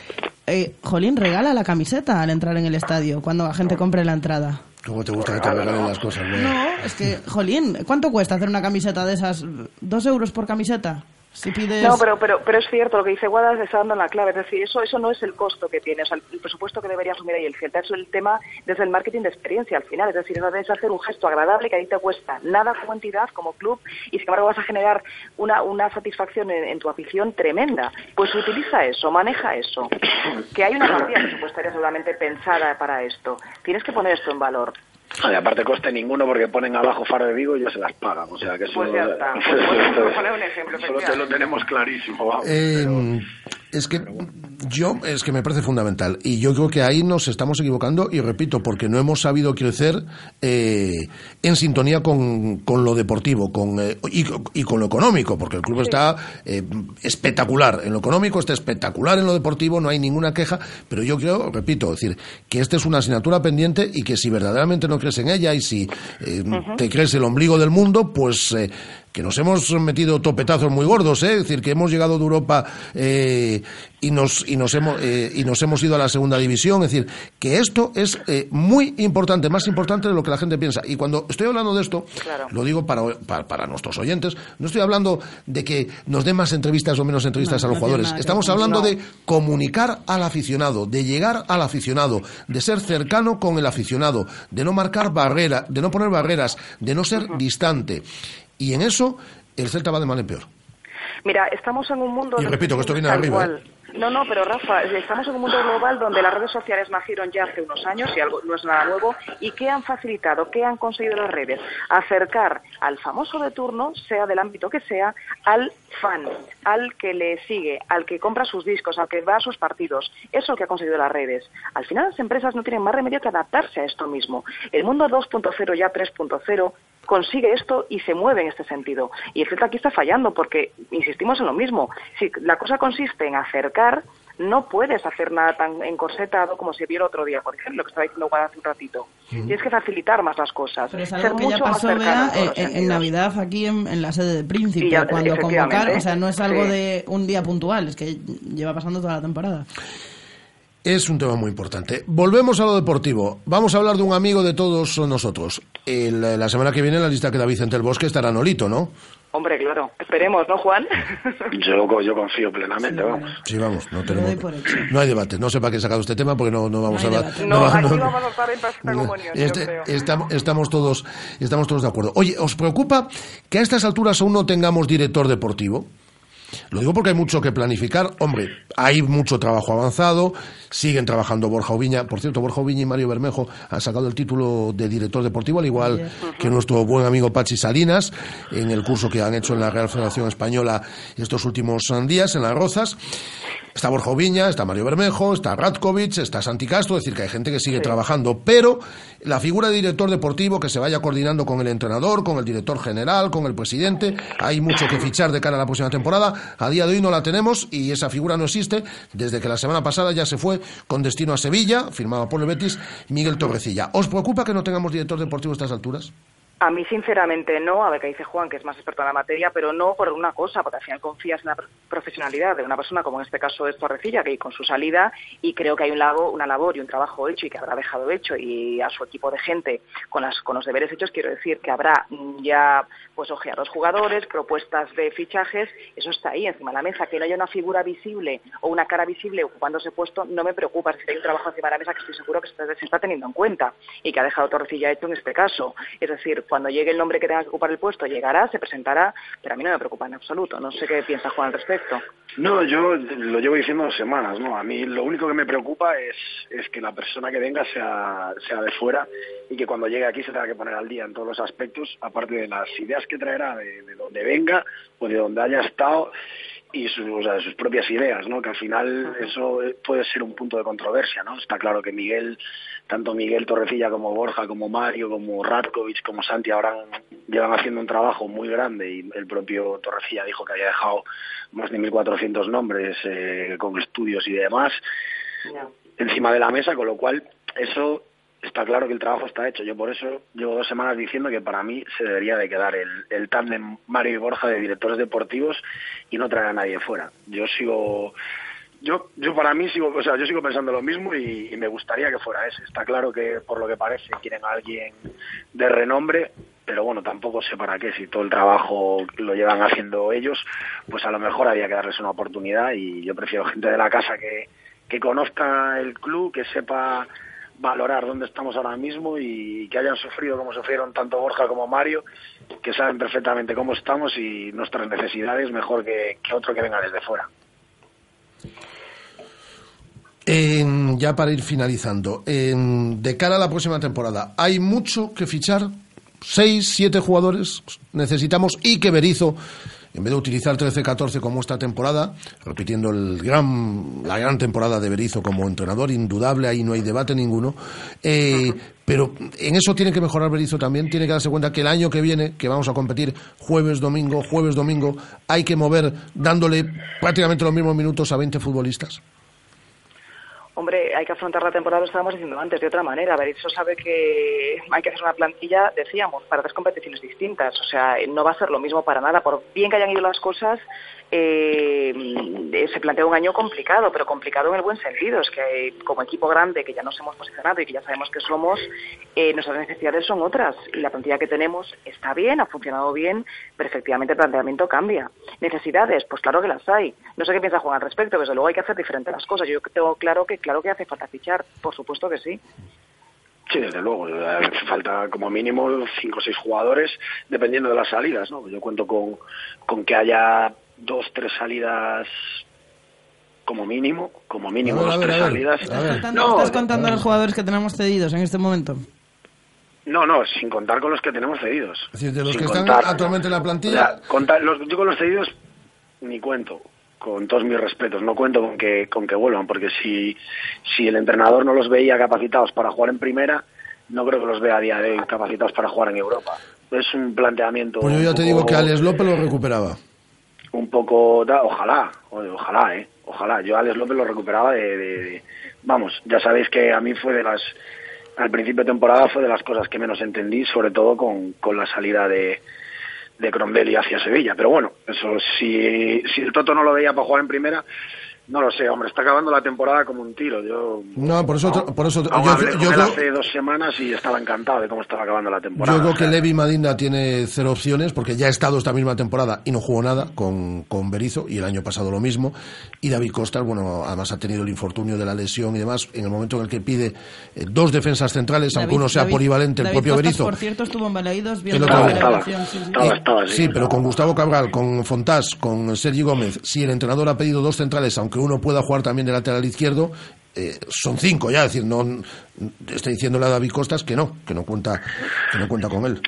eh, Jolín regala la camiseta al entrar en el estadio, cuando la gente compre la entrada. ¿Cómo te gusta que te regalen las cosas? Bea? No, es que, Jolín, ¿cuánto cuesta hacer una camiseta de esas? ¿Dos euros por camiseta? No, pero, pero, pero es cierto, lo que dice Guadas está dando en la clave. Es decir, eso, eso no es el costo que tiene, o sea, el, presupuesto que debería asumir ahí el. Eso es el tema desde el marketing de experiencia al final. Es decir, es hacer un gesto agradable que a ti te cuesta nada como entidad, como club, y sin embargo vas a generar una, una satisfacción en, en tu afición tremenda. Pues utiliza eso, maneja eso. Que hay una partida presupuestaria seguramente pensada para esto. Tienes que poner esto en valor. Y aparte coste ninguno porque ponen abajo Faro de Vigo y ya se las pagan, o sea que eso... Pues ya está. Pues, pues, por poner un ejemplo, Eso lo, te- lo tenemos clarísimo, vamos. Eh, es que yo es que me parece fundamental. Y yo creo que ahí nos estamos equivocando y repito porque no hemos sabido crecer eh, en sintonía con, con lo deportivo con eh, y, y con lo económico porque el club está eh, espectacular en lo económico está espectacular en lo deportivo no hay ninguna queja pero yo creo repito es decir que esta es una asignatura pendiente y que si verdaderamente no crees en ella y si eh, te crees el ombligo del mundo pues eh, que nos hemos metido topetazos muy gordos, ¿eh? es decir, que hemos llegado de Europa eh, y, nos, y, nos hemos, eh, y nos hemos ido a la segunda división, es decir, que esto es eh, muy importante, más importante de lo que la gente piensa. Y cuando estoy hablando de esto, lo digo para, para, para nuestros oyentes, no estoy hablando de que nos den más entrevistas o menos entrevistas No, a los no jugadores, nada estamos hablando de comunicar al aficionado, de llegar al aficionado, de ser cercano con el aficionado, de no marcar barreras, de no poner barreras, de no ser distante. Y en eso el Celta va de mal en peor. Mira, estamos en un mundo... Y repito que esto viene de arriba. No, no, pero Rafa, estamos en un mundo global donde las redes sociales nacieron ya hace unos años y algo no es nada nuevo. ¿Y qué han facilitado? ¿Qué han conseguido las redes? Acercar al famoso de turno, sea del ámbito que sea, al fan, al que le sigue, al que compra sus discos, al que va a sus partidos. Eso es lo que ha conseguido las redes. Al final las empresas no tienen más remedio que adaptarse a esto mismo. El mundo 2.0 ya 3.0 consigue esto y se mueve en este sentido. Y el Celta aquí está fallando porque insistimos en lo mismo. Si la cosa consiste en acercar, no puedes hacer nada tan encorsetado como se vio el otro día, por ejemplo, que estaba diciendo Juan hace un ratito. Tienes que facilitar más las cosas. Pero es ser algo que ya mucho más pasó, Bea, en. Navidad aquí en, en la sede de Príncipe, ya, cuando efectivamente, convocar, o sea, no es algo sí. de un día puntual, es que lleva pasando toda la temporada. Es un tema muy importante. Volvemos a lo deportivo. Vamos a hablar de un amigo de todos nosotros. El- la semana que viene en la lista queda Vicente el Bosque, estará Nolito, ¿no? Hombre, claro. Esperemos, ¿no, Juan? Yo, yo confío plenamente, vamos. Sí, vamos, no tenemos. No hay debate. No sé para qué he sacado este tema porque no, no vamos a hablar. No, va- aquí no- vamos a estar en perfecta comunión, yo Este- creo. estamos, estamos todos, estamos todos de acuerdo. Oye, ¿os preocupa que a estas alturas aún no tengamos director deportivo? Lo digo porque hay mucho que planificar. Hombre, hay mucho trabajo avanzado. Siguen trabajando Borja Oviña. Por cierto, Borja Oviña y Mario Bermejo han sacado el título de director deportivo, al igual que nuestro buen amigo Pachi Salinas, en el curso que han hecho en la Real Federación Española estos últimos eh, días, en Las Rozas. Está Borja Oviña, está Mario Bermejo, está Ratkovic, está Santi Castro, es decir, que hay gente que sigue trabajando, pero la figura de director deportivo que se vaya coordinando con el entrenador, con el director general, con el presidente, hay mucho que fichar de cara a la próxima temporada, a día de hoy no la tenemos y esa figura no existe desde que la semana pasada ya se fue con destino a Sevilla, firmado por el Betis, Miguel Torrecilla. ¿Os preocupa que no tengamos director deportivo a estas alturas? A mí, sinceramente, no. A ver qué dice Juan, que es más experto en la materia, pero no por una cosa, porque al final confías en la pro- profesionalidad de una persona, como en este caso es Torrecilla, que con su salida, y creo que hay un lago, una labor y un trabajo hecho y que habrá dejado hecho, y a su equipo de gente con, las, con los deberes hechos, quiero decir que habrá ya pues ojeados jugadores, propuestas de fichajes, eso está ahí encima de la mesa. Que no haya una figura visible o una cara visible ocupando ese puesto no me preocupa. Que hay un trabajo encima de la mesa que estoy seguro que se está teniendo en cuenta y que ha dejado Torrecilla hecho en este caso. Es decir, cuando llegue el nombre que tenga que ocupar el puesto, llegará, se presentará, pero a mí no me preocupa en absoluto. No sé qué piensa Juan al respecto. No, yo lo llevo diciendo semanas, ¿no? A mí lo único que me preocupa es, es que la persona que venga sea, sea de fuera y que cuando llegue aquí se tenga que poner al día en todos los aspectos, aparte de las ideas que traerá de, de donde venga o de donde haya estado y sus, o sea, de sus propias ideas, ¿no? Que al final eso puede ser un punto de controversia, ¿no? Está claro que Miguel, tanto Miguel Torrecilla como Borja, como Mario, como Ratkovic, como Santi, ahora llevan haciendo un trabajo muy grande y el propio Torrecilla dijo que había dejado más de 1.400 nombres eh, con estudios y demás encima de la mesa, con lo cual eso está claro que el trabajo está hecho. Yo por eso llevo dos semanas diciendo que para mí se debería de quedar el, el tándem Mario y Borja de directores deportivos y no traer a nadie fuera. Yo sigo yo yo para mí sigo o sea yo sigo pensando lo mismo y, me gustaría que fuera ese está claro que por lo que parece quieren a alguien de renombre pero bueno tampoco sé para qué si todo el trabajo lo llevan haciendo ellos pues a lo mejor había que darles una oportunidad y yo prefiero gente de la casa que que conozca el club que sepa valorar dónde estamos ahora mismo y que hayan sufrido como sufrieron tanto Borja como Mario, que saben perfectamente cómo estamos y nuestras necesidades mejor que, que otro que venga desde fuera. Ya para ir finalizando, de cara a la próxima temporada, ¿hay mucho que fichar? ¿Seis, siete jugadores necesitamos? Y que Berizzo, en vez de utilizar 13-14 como esta temporada, repitiendo el gran, la gran temporada de Berizzo como entrenador, indudable, ahí no hay debate ninguno, eh, pero en eso tiene que mejorar Berizzo también, tiene que darse cuenta que el año que viene, que vamos a competir jueves, domingo, jueves, domingo, hay que mover dándole prácticamente los mismos minutos a 20 futbolistas. Hombre, hay que afrontar la temporada, lo estábamos diciendo antes, de otra manera. Berizzo sabe que hay que hacer una plantilla, decíamos, para tres competiciones distintas. O sea, no va a ser lo mismo para nada. Por bien que hayan ido las cosas, eh, se plantea un año complicado, pero complicado en el buen sentido. Es que como equipo grande, que ya nos hemos posicionado y que ya sabemos que somos, eh, nuestras necesidades son otras. Y la plantilla que tenemos está bien, ha funcionado bien, pero efectivamente el planteamiento cambia. ¿Necesidades? Pues claro que las hay. No sé qué piensa Juan al respecto, pero desde luego hay que hacer diferente las cosas. Yo tengo claro que claro que hace falta fichar, por supuesto que sí. Sí, desde luego. eh, falta como mínimo cinco o seis jugadores, dependiendo de las salidas. ¿no? Yo cuento con, con que haya dos, tres salidas como mínimo, como mínimo A ver, dos, a ver, tres a salidas. ¿Estás contando, No, estás contando los jugadores que tenemos cedidos en este momento? no, no, sin contar con los que tenemos cedidos. Es decir, de los Sin que están contar. actualmente en la O plantilla, contar- los- yo con los cedidos ni cuento, con todos mis respetos, no cuento con que, con que vuelvan, porque si, si el entrenador no los veía capacitados para jugar en primera, no creo que los vea a día de hoy capacitados para jugar en Europa. Es un planteamiento pues yo ya te digo que Alex López lo recuperaba. Un poco ojalá ojalá eh ojalá. Yo a Alex López lo recuperaba de, de- de- vamos ya sabéis que a mí fue de las al principio de temporada fue de las cosas que menos entendí sobre todo con, con la salida de de Crondelli hacia Sevilla. Pero bueno eso si si el Toto no lo veía para jugar en primera No lo sé, hombre, está acabando la temporada como un tiro. Yo No, por eso, por eso yo, hablé yo con él creo- hace dos semanas y estaba encantado de cómo estaba acabando la temporada. Yo creo O que Levi Madinda tiene cero opciones porque ya ha estado esta misma temporada y no jugó nada con, con Berizzo y el año pasado lo mismo. Y David Costa, bueno, además ha tenido el infortunio de la lesión y demás. En el momento en el que pide eh, dos defensas centrales, aunque uno sea David- polivalente, el propio Costas, Berizzo. por cierto, estuvo en Balaídos viendo otro la día. celebración. sí, sí. Sí, pero con Gustavo Cabral, con Fontás, con Sergi Gómez, si el entrenador ha pedido dos centrales, aunque uno pueda jugar también de lateral izquierdo, eh, son cinco ya, es decir, no está diciéndole a David Costas que no, que no cuenta, que no cuenta con él.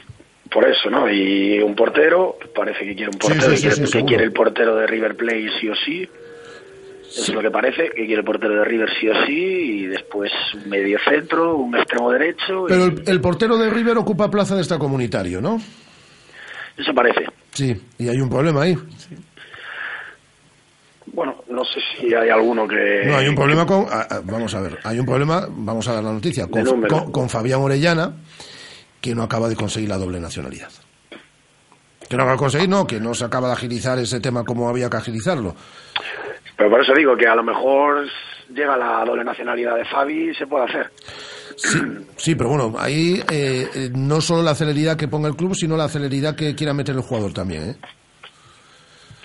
Por eso, ¿no? Y un portero, parece que quiere un portero, sí, que, sí, quiere, sí, que seguro. quiere el portero de River Plate sí o sí. Eso es lo que parece, que quiere el portero de River sí o sí, y después un medio centro, un extremo derecho. y- Pero el, el portero de River ocupa plaza de extracomunitario, ¿no? Eso parece. Sí, y hay un problema ahí. Bueno, no sé si hay alguno que... No, hay un problema con. vamos a ver, hay un problema, vamos a dar la noticia, con, con- con Fabián Orellana, que no acaba de conseguir la doble nacionalidad. Que no acaba de conseguir, no, que no se acaba de agilizar ese tema como había que agilizarlo. Pero por eso digo que a lo mejor llega la doble nacionalidad de Fabi y se puede hacer. Sí, sí, pero bueno, ahí eh, eh, no solo la celeridad que ponga el club, sino la celeridad que quiera meter el jugador también, ¿eh?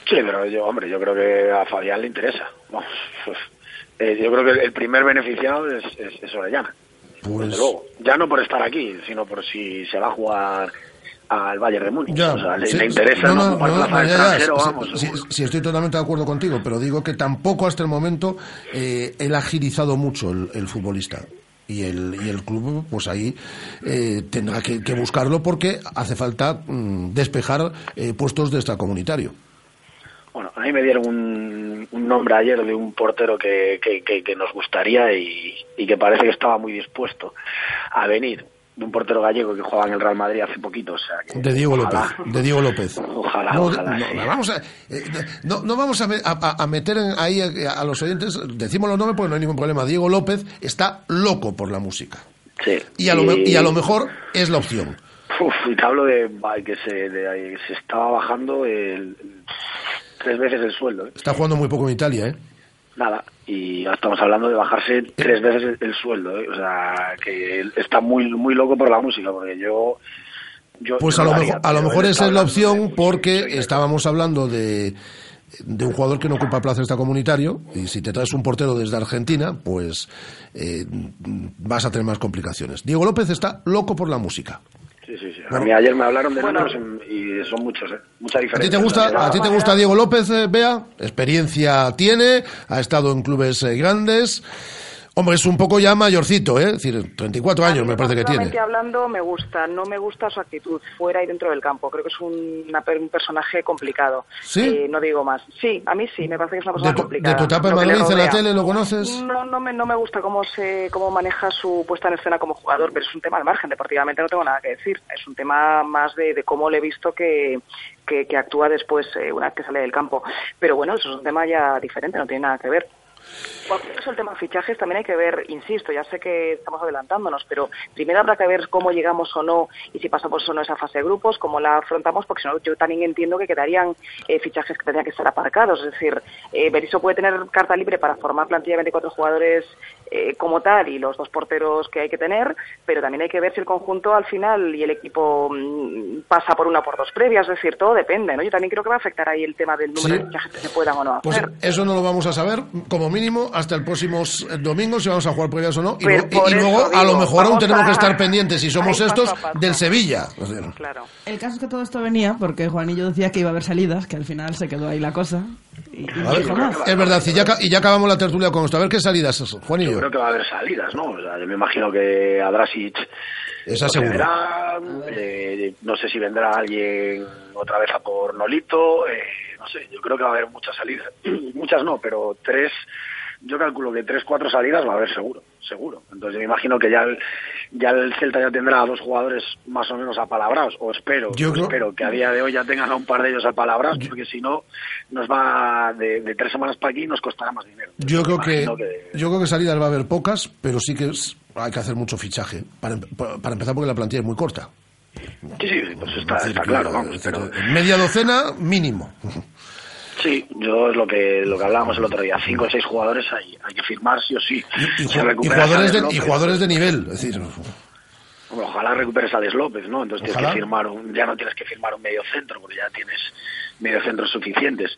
Sí, pero yo, hombre, yo creo que a Fabián le interesa. Vamos, pues, eh, yo creo que el primer beneficiado es, es, es Orellana. Pues- Desde luego. Ya no por estar aquí, sino por si se va a jugar al Bayern de Múnich. Ya, o sea, le, sí, le interesa no, no, no, ocupar no, plaza extranjero, sí, vamos. sí, estoy totalmente de acuerdo contigo, pero digo que tampoco hasta el momento eh, él ha agilizado mucho el, el futbolista. Y el, y el club, pues ahí eh, tendrá que, que buscarlo porque hace falta mm, despejar eh, puestos de extracomunitario. Bueno, a mí me dieron un, un nombre ayer de un portero que, que, que- que nos gustaría y, y que parece que estaba muy dispuesto a venir. De un portero gallego que jugaba en el Real Madrid hace poquito. O sea, que De Diego López. De Diego López. Ojalá, no, ojalá, no, sí. vamos a, eh, no, no vamos a, me- a- a- a meter en- ahí a, los oyentes, decimos los nombres porque no hay ningún problema. Diego López está loco por la música. Sí. Y a, lo, y a lo mejor es la opción. Uf, y te hablo de, que se, de- que se estaba bajando el, tres veces el sueldo. ¿eh? Está jugando muy poco en Italia, ¿eh? Nada, y estamos hablando de bajarse tres veces el, el sueldo. ¿eh? O sea, que él está muy muy loco por la música, porque yo... yo Pues yo a lo, mejor, a lo mejor esa es la opción porque estábamos hablando de, de un jugador que no ocupa plaza extracomunitario y si te traes un portero desde Argentina, pues eh, vas a tener más complicaciones. Diego López está loco por la música. Sí, sí, sí. A mí ayer me hablaron de Bueno. números y son muchos, ¿eh? Mucha ¿A ti diferencia. te gusta, a ti te gusta Diego López, eh, Bea? Experiencia tiene, ha estado en clubes eh, grandes. Hombre, es un poco ya mayorcito, ¿eh? Es decir, 34 años me parece que tiene. Hablando, me gusta. No me gusta su actitud fuera y dentro del campo. Creo que es un, una per- un personaje complicado. ¿Sí? Eh, no digo más. Sí, a mí sí, me parece que es una persona De tu, complicada. de tu etapa en Madrid, en la tele, ¿lo conoces? No, no me, no me gusta cómo se cómo maneja su puesta en escena como jugador, pero es un tema al margen. Deportivamente no tengo nada que decir. Es un tema más de, de cómo le he visto que, que, que actúa después, eh, una vez que sale del campo. Pero bueno, eso es un tema ya diferente, no tiene nada que ver. Cuando es el tema fichajes también hay que ver, insisto, ya sé que estamos adelantándonos, pero primero habrá que ver cómo llegamos o no y si pasamos o no esa fase de grupos, cómo la afrontamos, porque si no yo también entiendo que quedarían eh, fichajes que tendrían que estar aparcados. Es decir, eh, Berizzo puede tener carta libre para formar plantilla de 24 jugadores eh, como tal y los dos porteros que hay que tener, pero también hay que ver si el conjunto al final y el equipo mm, pasa por una o por dos previas, es decir, todo depende, ¿no? Yo también creo que va a afectar ahí el tema del número Sí. de fichajes que se puedan o no Pues hacer. eso no lo vamos a saber, como mínimo, hasta el próximo s- domingo, si vamos a jugar previas o no. Y, Pero luego- y- y a lo mejor aún tenemos a- que estar pendientes, si somos paso estos, paso. del Sevilla. O sea, Claro. El caso es que todo esto venía porque Juanillo decía que iba a haber salidas, que al final se quedó ahí la cosa. Y, a ver, es verdad, y ya, ca- y ya acabamos la tertulia con esto. A ver qué salidas, Juan y Yo yo. creo que va a haber salidas, ¿no? O sea, yo me imagino que a Drasic Esa procederá, eh, no sé si vendrá alguien otra vez a por Nolito, eh, no sé, yo creo que va a haber muchas salidas. muchas no, pero tres, yo calculo que tres, cuatro salidas va a haber seguro, seguro. Entonces me imagino que ya el, ya el Celta ya tendrá a dos jugadores más o menos apalabrados, o espero, Yo o creo- espero que a día de hoy ya tengan a un par de ellos apalabrados, porque si no, nos va de, de tres semanas para aquí nos costará más dinero. Yo creo que, yo creo que salidas va a haber pocas, pero sí que es- hay que hacer mucho fichaje. Para, pa- para empezar, porque la plantilla es muy corta. Sí, sí, pues está, decir, claro, vamos, pero... Media docena mínimo. Sí, yo es lo que lo que hablábamos el otro día. Cinco o seis jugadores hay, hay que firmar sí o sí. Y, y jugadores de, Alex y López, jugadores de nivel. Es decir, Hombre, ojalá recuperes a Alex López, ¿no? Entonces Ojalá. tienes que firmar un, ya no tienes que firmar un medio centro porque ya tienes medio centros suficientes.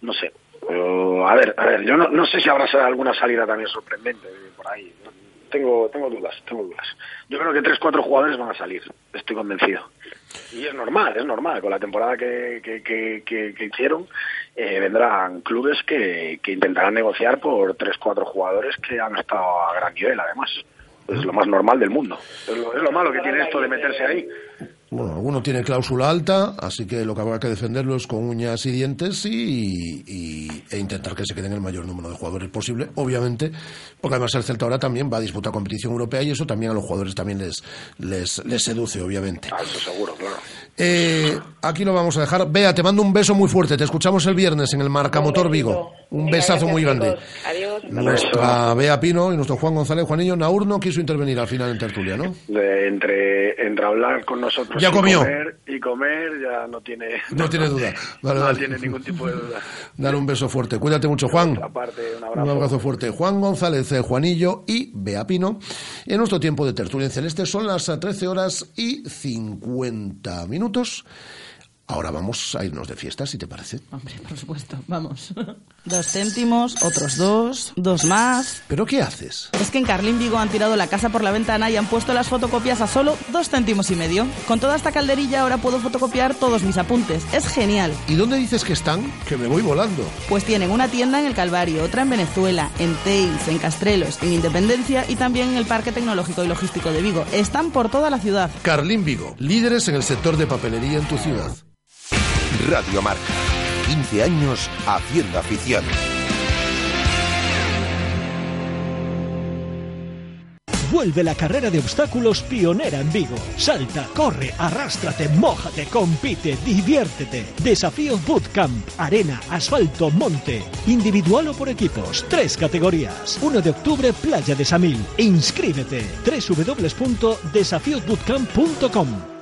No sé. Pero, a ver, a ver, yo no, no sé si habrá alguna salida también sorprendente por ahí. Tengo, tengo dudas, tengo dudas. Yo creo que tres, cuatro jugadores van a salir, estoy convencido. Y es normal, es normal. Con la temporada que, que, que, que- que hicieron, eh, vendrán clubes que, que intentarán negociar por tres, cuatro jugadores que han estado a gran nivel, además. Es lo más normal del mundo. Es lo, es lo malo que tiene esto de meterse ahí. Bueno, alguno tiene cláusula alta, así que lo que habrá que defenderlo es con uñas y dientes y, y- e intentar que se queden el mayor número de jugadores posible, obviamente, porque además el Celta ahora también va a disputar competición europea y eso también a los jugadores también les, les, les seduce, obviamente. Ah, eso seguro, claro. Eh, aquí lo vamos a dejar. Bea, te mando un beso muy fuerte. Te escuchamos el viernes en el Marcamotor Vigo. Un besazo muy grande. Adiós. Nuestra Bea Pino y nuestro Juan González Juanillo Naur no quiso intervenir al final en tertulia, ¿no? De- entre, entre hablar con nosotros Ya y, comió. Comer, y comer ya no tiene No tiene duda. Vale, no vale. tiene ningún tipo de duda. Dale un beso fuerte. Cuídate mucho, Juan. Aparte, un Un abrazo. fuerte. Juan González, eh, Juanillo y Bea Pino. En nuestro tiempo de tertulia en celeste son las eh, 13 horas y 50 minutos minutos Ahora vamos a irnos de fiesta, si te parece. Hombre, por supuesto, vamos. Dos céntimos, otros dos, dos más. ¿Pero qué haces? Es que en Carlín Vigo han tirado la casa por la ventana y han puesto las fotocopias a solo dos céntimos y medio. Con toda esta calderilla ahora puedo fotocopiar todos mis apuntes. Es genial. ¿Y dónde dices que están? Que me voy volando. Pues tienen una tienda en el Calvario, otra en Venezuela, en Tales, en Castrelos, en Independencia y también en el Parque Tecnológico y Logístico de Vigo. Están por toda la ciudad. Carlín Vigo, líderes en el sector de papelería en tu ciudad. Radio Marca. 15 años haciendo afición. Vuelve la carrera de obstáculos pionera en Vigo. Salta, corre, arrástrate, mójate, compite, diviértete. Desafío Bootcamp, arena, asfalto, monte. Individual o por equipos. Tres categorías. 1 de octubre, Playa de Samil. Inscríbete. www.desafiosbootcamp.com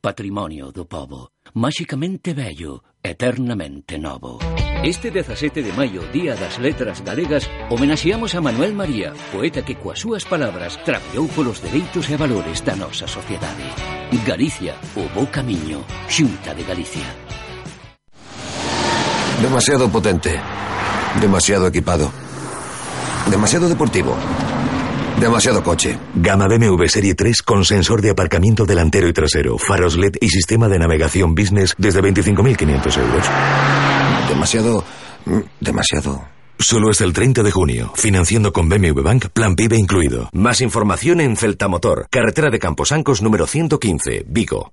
patrimonio do povo, máxicamente bello, eternamente novo. Este 17 de maio, Día das Letras Galegas, homenaxeamos a Manuel María, poeta que coas súas palabras traballou polos dereitos e valores da nosa sociedade. Galicia, o bo camiño, xunta de Galicia. Demasiado potente, demasiado equipado, demasiado deportivo. Demasiado coche. Gama BMW Serie 3 con sensor de aparcamiento delantero y trasero, faros LED y sistema de navegación business desde 25.500 euros. Demasiado... mm, Demasiado... Solo hasta el 30 de junio, financiando con BMW Bank, plan PIB incluido. Más información en Celta Motor, carretera de Camposancos número 115, Vigo.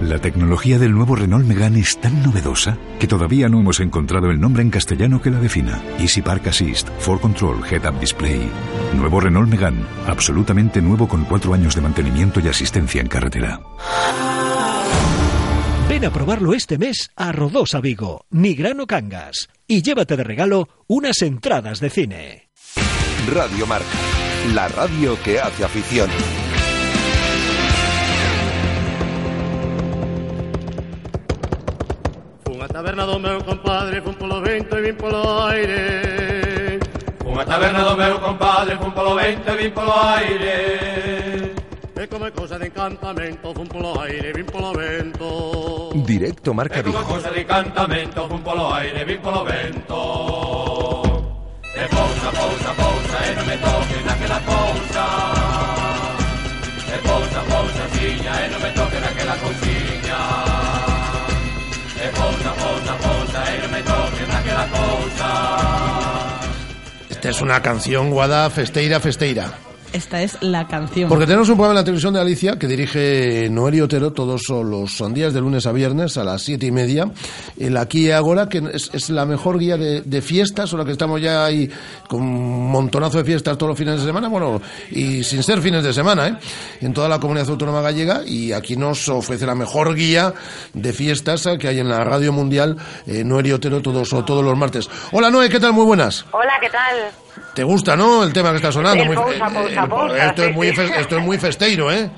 La tecnología del nuevo Renault Megane es tan novedosa que todavía no hemos encontrado el nombre en castellano que la defina. Easy Park Assist, For Control, Head Up Display. Nuevo Renault Megane, absolutamente nuevo con cuatro años de mantenimiento y asistencia en carretera. Ven a probarlo este mes a Rodosa Vigo, Nigrano Cangas, y llévate de regalo unas entradas de cine. Radio Marca. La radio que hace afición. Taberna do meu compadre, fun polo vento e vin polo aire. Fun a taberna do meu compadre, fun polo vento e vin polo aire. E como é cousa de encantamento, fun polo aire, vin polo vento. Directo Marca E como é Vigo. cousa de encantamento, fun polo aire, vin polo vento. E pousa, pousa, pousa, e non me toque naquela cousa. Esta es una canción guada festeira festeira. Esta es la canción. Porque tenemos un programa en la televisión de Alicia que dirige Noelio Otero todos los días de lunes a viernes a las siete y media. El aquí y ahora, que es, es la mejor guía de, de fiestas, o la que estamos ya ahí con un montonazo de fiestas todos los fines de semana, bueno, y sin ser fines de semana, ¿eh? En toda la comunidad autónoma gallega y aquí nos ofrece la mejor guía de fiestas que hay en la radio mundial, eh, Noelio Otero todos, todos los martes. Hola Noé, ¿qué tal? Muy buenas. Hola, ¿qué tal? ¿Te gusta, no? El tema que está sonando. Muy- pausa, eh, pausa, pausa, esto, es muy sí. esto es muy festeiro, ¿eh?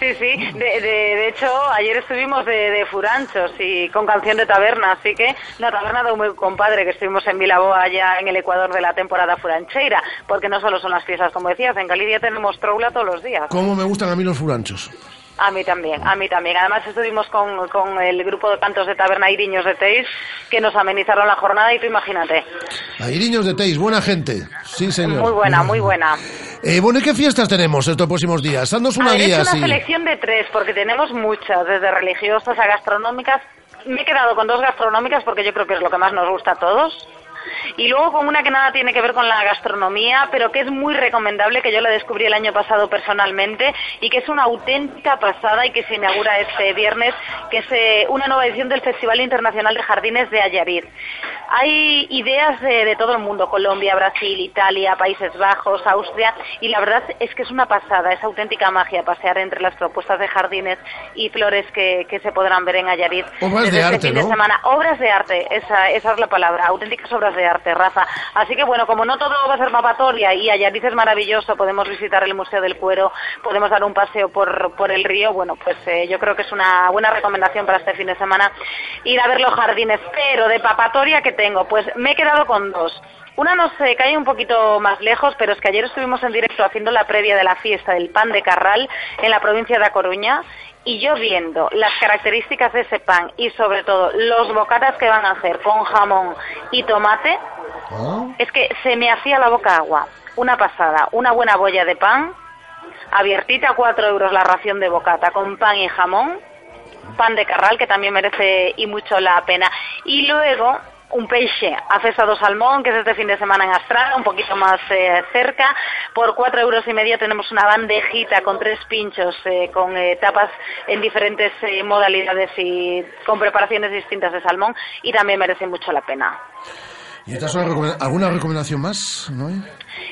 Sí, sí. De, de, de hecho, ayer estuvimos de, de furanchos y con canción de taberna, así que la taberna de un meu compadre que estuvimos en Vilaboa allá en el Ecuador de la temporada furancheira, porque no solo son las fiestas, como decías, en Galicia tenemos troula todos los días. ¿Cómo me gustan a mí los furanchos? A mí también, a mí también. Además estuvimos con, con el grupo de cantos de taberna Iriños de Teis que nos amenizaron la jornada y tú imagínate. Airiños de Teis, buena gente. Sí, señor. Muy buena, muy buena. Eh, bueno, ¿y qué fiestas tenemos estos próximos días? Haznos una A ver, guía hecho una así. selección de tres, porque tenemos muchas, desde religiosas a gastronómicas. Me he quedado con dos gastronómicas porque yo creo que es lo que más nos gusta a todos. Y luego con una que nada tiene que ver con la gastronomía, pero que es muy recomendable, que yo la descubrí el año pasado personalmente y que es una auténtica pasada y que se inaugura este viernes, que es eh, una nueva edición del Festival Internacional de Jardines de Ayarit. Hay ideas de, de todo el mundo, Colombia, Brasil, Italia, Países Bajos, Austria, y la verdad es que es una pasada, es auténtica magia pasear entre las propuestas de jardines y flores que, que se podrán ver en Ayarit. Obras de este arte, fin de semana. Obras de arte, esa, esa es la palabra, auténticas obras de arte, Rafa. Así que bueno, como no todo va a ser papatoria y Ayarit es maravilloso, podemos visitar el Museo del Cuero, podemos dar un paseo por, por el río, bueno, pues eh, yo creo que es una buena recomendación para este fin de semana ir a ver los jardines, pero de papatoria que tengo, pues me he quedado con dos. Una nos eh, cae un poquito más lejos, pero es que ayer estuvimos en directo haciendo la previa de la fiesta del pan de Carral en la provincia de A Coruña y yo viendo las características de ese pan y sobre todo los bocatas que van a hacer con jamón y tomate, es que se me hacía la boca agua. Una pasada, una buena bolla de pan, abiertita a 4 euros la ración de bocata con pan y jamón, pan de carral que también merece y mucho la pena. Y luego un peixe afesado salmón, que es este fin de semana en Astrada, un poquito más eh, cerca. Por cuatro euros y medio tenemos una bandejita con tres pinchos, eh, con eh, tapas en diferentes eh, modalidades y con preparaciones distintas de salmón y también merece mucho la pena. ¿Y estas son alguna recomendación más? ¿No?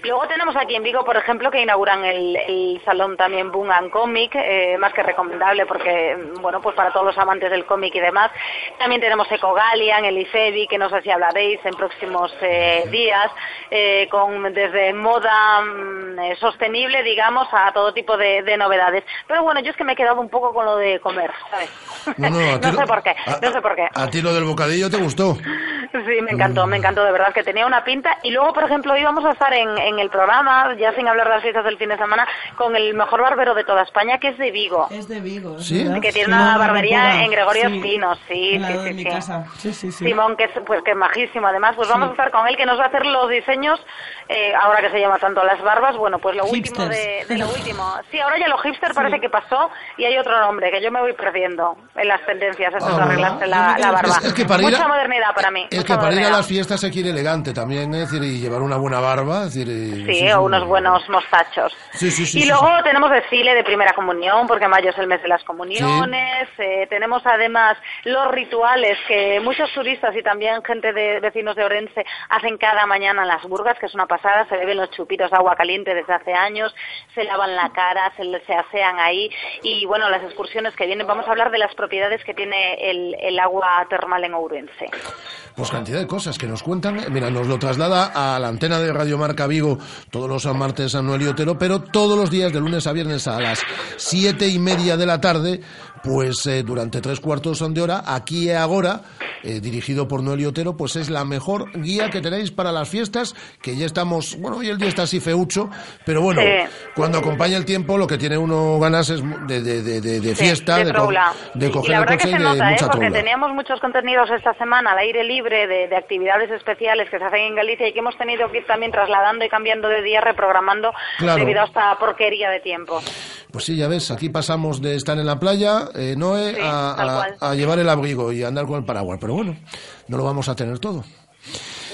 Luego tenemos aquí en Vigo, por ejemplo, que inauguran el, el salón también Boom and Comic, eh, más que recomendable porque, mm, bueno, pues para todos los amantes del cómic y demás. También tenemos Ecogalia en el IFEBI, que no sé si hablaréis en próximos eh, días, eh, con desde moda mm, eh, sostenible, digamos, a todo tipo de, de novedades. Pero bueno, yo es que me he quedado un poco con lo de comer, ¿sabes? No, no, a ti no lo- sé por qué, no sé por qué. ¿A ti lo del bocadillo te gustó? Sí, me encantó, me encantó, de verdad, que tenía una pinta. Y luego, por ejemplo, íbamos a estar en, en el programa, ya sin hablar de las fiestas del fin de semana, con el mejor barbero de toda España, que es de Vigo. Es de Vigo. ¿Sí? Que tiene una barbería en Gregorio Sí. Espino, sí, sí, sí, mi sí. casa. Sí, sí. Simón, que es, pues, que es majísimo. Además, pues vamos a estar con él, que nos va a hacer los diseños, eh, ahora que se llama tanto las barbas, bueno, pues lo último de, lo último. Sí, ahora ya lo hipster parece que pasó y hay otro nombre, que yo me voy perdiendo en las tendencias, esas Ah, de arreglarse la, la barba. Es- es que para ir a- Mucha modernidad para mí. Es que para ir a las fiestas se quiere elegante también, es decir, y llevar una buena barba, es decir... y- Sí, o unos buenos mostachos. Sí, sí, sí. y sí, luego sí. tenemos desfile de primera comunión, porque mayo es el mes de las comuniones. eh, tenemos además los rituales que muchos turistas y también gente de vecinos de Orense hacen cada mañana en las burgas, que es una pasada. Se beben los chupitos de agua caliente desde hace años, se lavan la cara, se, se asean ahí. Y bueno, las excursiones que vienen, vamos a hablar de las propiedades que tiene el, el agua termal en Ourense. Pues cantidad de cosas que nos cuentan. Mira, nos lo traslada a la antena de Radio Marca Vigo todos los martes a Noel y Otero, pero todos los días de lunes a viernes a las siete y media de la tarde, pues eh, durante tres cuartos de hora, aquí y ahora, eh, dirigido por Noel y Otero, pues es la mejor guía que tenéis para las fiestas, que ya estamos, bueno, hoy el día está así feucho, pero bueno, Sí. cuando acompaña el tiempo, lo que tiene uno ganas es de, de, de, de- de Sí, fiesta, de co- y coger la el coche que se y de nota, ¿eh? mucha porque troula. teníamos muchos contenidos esta semana al aire libre de, de actividades especiales que se hacen en Galicia y que hemos tenido que ir también trasladando y cambiando de día, reprogramando Claro. debido a esta porquería de tiempo. Pues sí, ya ves, aquí pasamos de estar en la playa, eh, Noé, Sí, a, a- a llevar el abrigo y a andar con el paraguas. Pero bueno, no lo vamos a tener todo.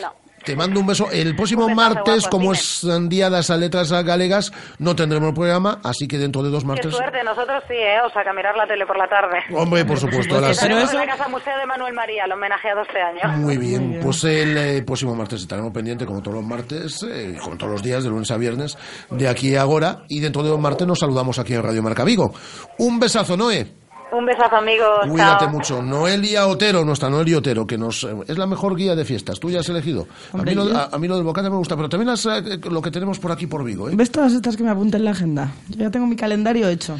No. Te mando un beso. El próximo martes, guapo, como es Día de las Letras Galegas, no tendremos programa, así que dentro de dos Qué martes... suerte, nosotros sí, ¿eh? O sea, que a mirar la tele por la tarde. Hombre, por supuesto, a las... Estaremos en la Casa Museo de Manuel María, el homenajeado este año. Muy bien, pues el eh, próximo martes estaremos pendientes, como todos los martes, eh, como todos los días, de lunes a viernes, de aquí a ahora, y dentro de dos martes nos saludamos aquí en Radio Marca Vigo. Un besazo, Noé. Un besazo, amigos. Cuídate Chao. mucho. Noelia Otero, nuestra Noelia Otero, que nos eh, es la mejor guía de fiestas. Tú ya has elegido. A mí, lo, a, a mí lo del bocata me gusta, pero también las, eh, lo que tenemos por aquí por Vigo. ¿eh? ¿Ves todas estas que me apunté en la agenda? Yo ya tengo mi calendario hecho.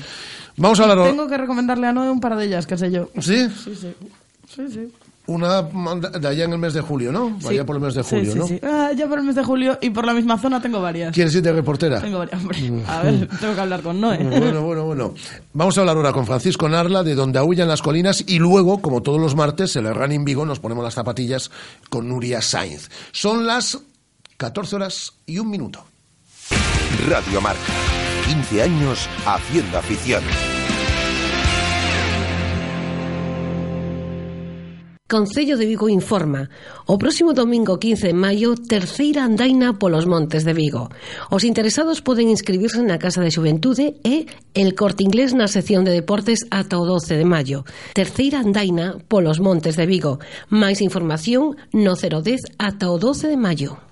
Vamos a hablar Tengo que recomendarle a Noé un par de ellas, qué sé yo. ¿Sí? Sí, sí. Sí, sí. Una de allá en el mes de julio, ¿no? Sí. Vaya por el mes de Sí, julio, sí, ¿no? sí. Ah, ya por el mes de julio y por la misma zona tengo varias. ¿Quieres ir de reportera? Tengo varias. Hombre, a ver, tengo que hablar con Noé. Bueno, bueno, bueno. Vamos a hablar ahora con Francisco Narla de donde aullan las colinas y luego, como todos los martes, en el Running Vigo nos ponemos las zapatillas con Nuria Sainz. Son las 14 horas y un minuto. Radio Marca. 15 años haciendo afición. Concello de Vigo informa. O próximo domingo 15 de maio, terceira andaina polos montes de Vigo. Os interesados poden inscribirse na Casa de Xuventude e el Corte Inglés na sección de deportes ata o 12 de maio. Terceira andaina polos montes de Vigo. Máis información no 010 ata o 12 de maio.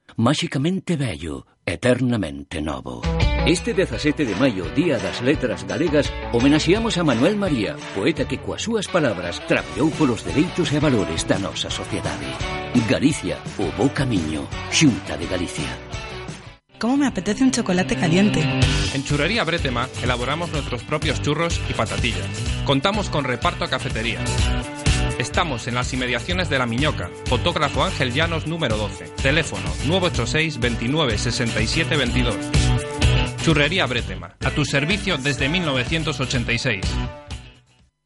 máxicamente bello, eternamente novo. Este 17 de maio, Día das Letras Galegas, homenaxeamos a Manuel María, poeta que coas súas palabras traballou polos dereitos e valores da nosa sociedade. Galicia, o bo camiño, Xunta de Galicia. ¿Cómo me apetece un chocolate caliente? En Churrería Bretema elaboramos nuestros propios churros y patatillas. Contamos con reparto a cafeterías. Estamos en las inmediaciones de La Miñoca, fotógrafo Ángel Llanos número 12. Teléfono 986 29 67 22. Churrería Bretema, a tu servicio desde 1986.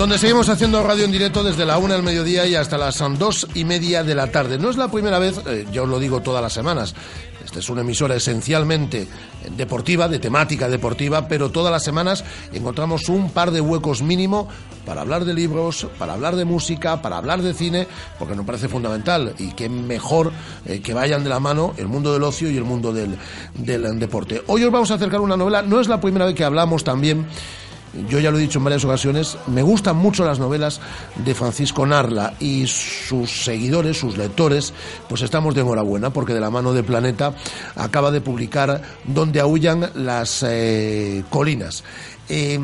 Donde seguimos haciendo radio en directo desde la una del mediodía y hasta las dos y media de la tarde. No es la primera vez, eh, yo os lo digo todas las semanas, Esta es una emisora esencialmente deportiva, de temática deportiva, pero todas las semanas encontramos un par de huecos mínimo para hablar de libros, para hablar de música, para hablar de cine, porque nos parece fundamental y que mejor eh, que vayan de la mano el mundo del ocio y el mundo del, del deporte. Hoy os vamos a acercar una novela, no es la primera vez que hablamos también yo ya lo he dicho en varias ocasiones, me gustan mucho las novelas de Francisco Narla y sus seguidores, sus lectores, pues estamos de enhorabuena porque de la mano de Planeta acaba de publicar Donde aullan las eh, colinas. Eh,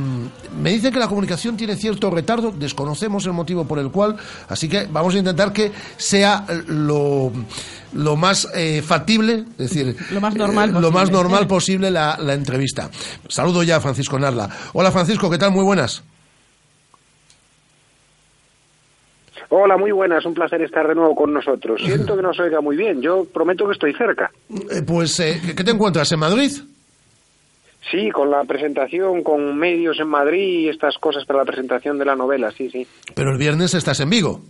me dicen que la comunicación tiene cierto retardo, desconocemos el motivo por el cual, así que vamos a intentar que sea lo, lo más eh, factible, es decir, Lo más normal eh, lo posible. más normal posible la, la entrevista. Saludo ya a Francisco Narla. Hola Francisco, ¿qué tal? Muy buenas. Hola, muy buenas, un placer estar de nuevo con nosotros. Siento que no se oiga muy bien, yo prometo que estoy cerca. Eh, pues, eh, ¿qué te encuentras en Madrid? Sí, con la presentación, con medios en Madrid y estas cosas para la presentación de la novela, sí, sí. Pero el viernes estás en Vigo.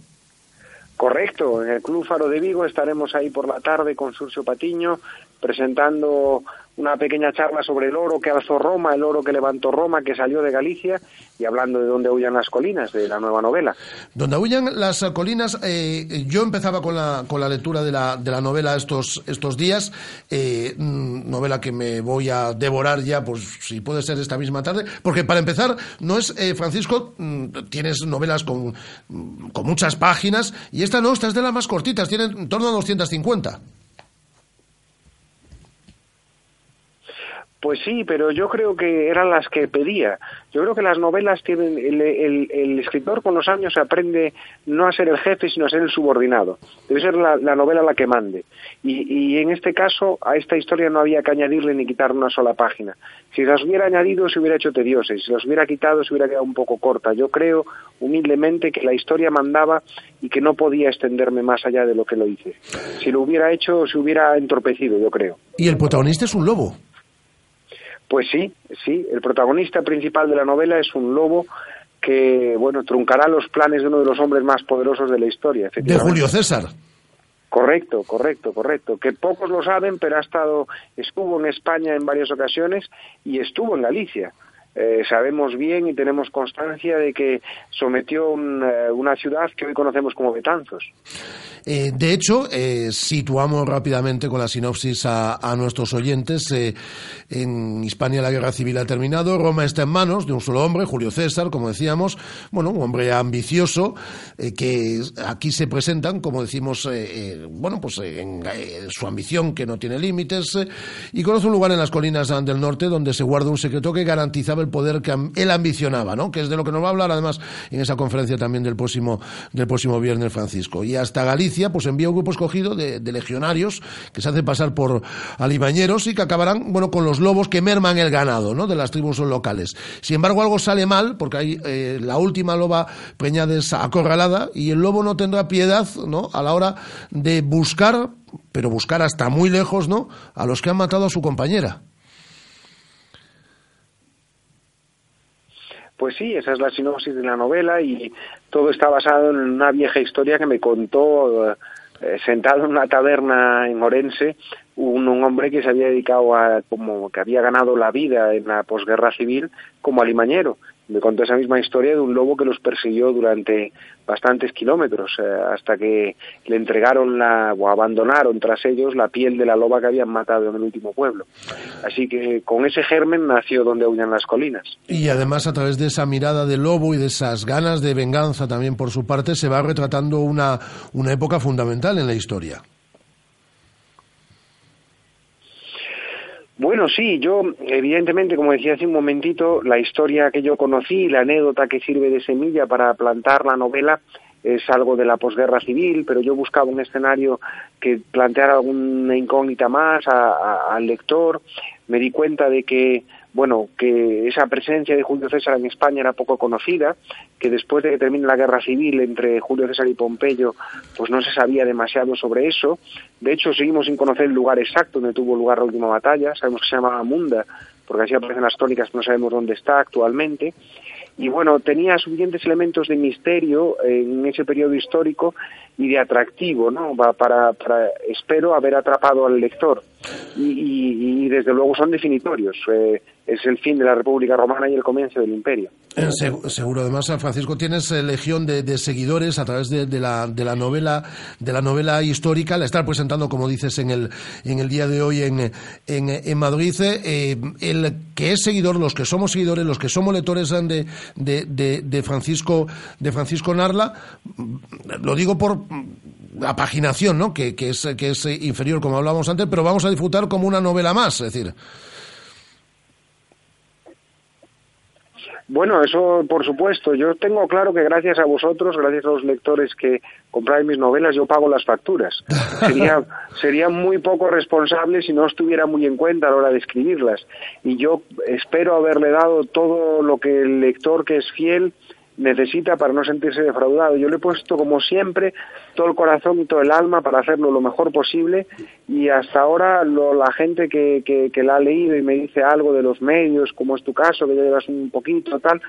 Correcto, en el Club Faro de Vigo estaremos ahí por la tarde con Surcio Patiño presentando una pequeña charla sobre el oro que alzó Roma, el oro que levantó Roma, que salió de Galicia y hablando de dónde huyan las colinas, de la nueva novela. Donde aullan las colinas, eh, yo empezaba con la, con la lectura de la, de la novela estos, estos días, eh, mm, novela que me voy a devorar ya, pues si puede ser esta misma tarde, porque para empezar, no es, eh, Francisco, mm, tienes novelas con, mm, con muchas páginas, y esta no, esta es de las más cortitas, tiene en torno a 250. Pues sí, pero yo creo que eran las que pedía. Yo creo que las novelas tienen. El, el- escritor con los años aprende no a ser el jefe, sino a ser el subordinado. Debe ser la, la novela la que mande. Y, y en este caso, a esta historia no había que añadirle ni quitar una sola página. Si las hubiera añadido, se hubiera hecho tediosa. Y si las hubiera quitado, se hubiera quedado un poco corta. Yo creo, humildemente, que la historia mandaba y que no podía extenderme más allá de lo que lo hice. Si lo hubiera hecho, se hubiera entorpecido, yo creo. Y el protagonista es un lobo. Pues sí, sí, el protagonista principal de la novela es un lobo que, bueno, truncará los planes de uno de los hombres más poderosos de la historia. De. Julio César. Correcto, correcto, correcto. Que pocos lo saben, pero ha estado, estuvo en España en varias ocasiones y estuvo en Galicia. Eh, sabemos bien y tenemos constancia de que sometió un, eh, una ciudad que hoy conocemos como Betanzos. Eh, de hecho, eh, situamos rápidamente con la sinopsis a, nuestros oyentes. en Hispania la guerra civil ha terminado, Roma está en manos de un solo hombre, Julio César, como decíamos, bueno, un hombre ambicioso que aquí se presentan, como decimos, bueno, pues en su ambición que no tiene límites y conoce un lugar en las colinas del norte donde se guarda un secreto que garantizaba el poder que él ambicionaba, ¿no? Que es de lo que nos va a hablar además en esa conferencia también del próximo del próximo viernes Francisco. Y hasta Galicia pues envía un grupo escogido de, legionarios que se hacen pasar por alimañeros y que acabarán, bueno, con los lobos que merman el ganado, ¿no? De las tribus locales. Sin embargo, algo sale mal porque hay eh, la última loba preñada es acorralada y el lobo no tendrá piedad, ¿no? A la hora de buscar, pero buscar hasta muy lejos, ¿no? A los que han matado a su compañera. Pues sí, esa es la sinopsis de la novela y todo está basado en una vieja historia que me contó eh, sentado en una taberna en Orense un, un hombre que se había dedicado a como que había ganado la vida en la posguerra civil como alimañero. Me contó esa misma historia de un lobo que los persiguió durante bastantes kilómetros eh, hasta que le entregaron la o abandonaron tras ellos la piel de la loba que habían matado en el último pueblo. Así que con ese germen nació donde aullan las colinas. Y además a través de esa mirada del lobo y de esas ganas de venganza también por su parte se va retratando una, una época fundamental en la historia. Bueno, sí, yo evidentemente, como decía hace un momentito, la historia que yo conocí, la anécdota que sirve de semilla para plantar la novela es algo de la posguerra civil, pero yo buscaba un escenario que planteara alguna incógnita más a- a- al lector. Me di cuenta de que, bueno, que esa presencia de Julio César en España era poco conocida, que después de que termine la guerra civil entre Julio César y Pompeyo, pues no se sabía demasiado sobre eso. De hecho, seguimos sin conocer el lugar exacto donde tuvo lugar la última batalla. Sabemos que se llamaba Munda, porque así aparecen las crónicas, no sabemos dónde está actualmente. y bueno, tenía suficientes elementos de misterio en ese periodo histórico y de atractivo, ¿no? Para, para espero haber atrapado al lector y, y- y desde luego son definitorios. Eh, es el fin de la República Romana y el comienzo del Imperio. Eh, seg- seguro, además, Francisco, tienes eh, legión de, seguidores a través de, la, de la novela de la novela histórica. La estar presentando, como dices, en el, en el día de hoy en, en, Madrid. Eh, el que es seguidor, los que somos seguidores, los que somos lectores de, de, Francisco de Francisco Narla, mm, lo digo por mm, la paginación, ¿no? Que, que es, que es inferior, como hablábamos antes, pero vamos a disfrutar como una novela más, es decir. Bueno, eso por supuesto. Yo tengo claro que gracias a vosotros, gracias a los lectores que compráis mis novelas, yo pago las facturas. Sería, sería muy poco responsable si no estuviera muy en cuenta a la hora de escribirlas. Y yo espero haberle dado todo lo que el lector que es fiel necesita para no sentirse defraudado. Yo le he puesto, como siempre, todo el corazón y todo el alma para hacerlo lo mejor posible y hasta ahora lo- la gente que, que, la ha leído y me dice algo de los medios, como es tu caso, que ya llevas un poquito, tal,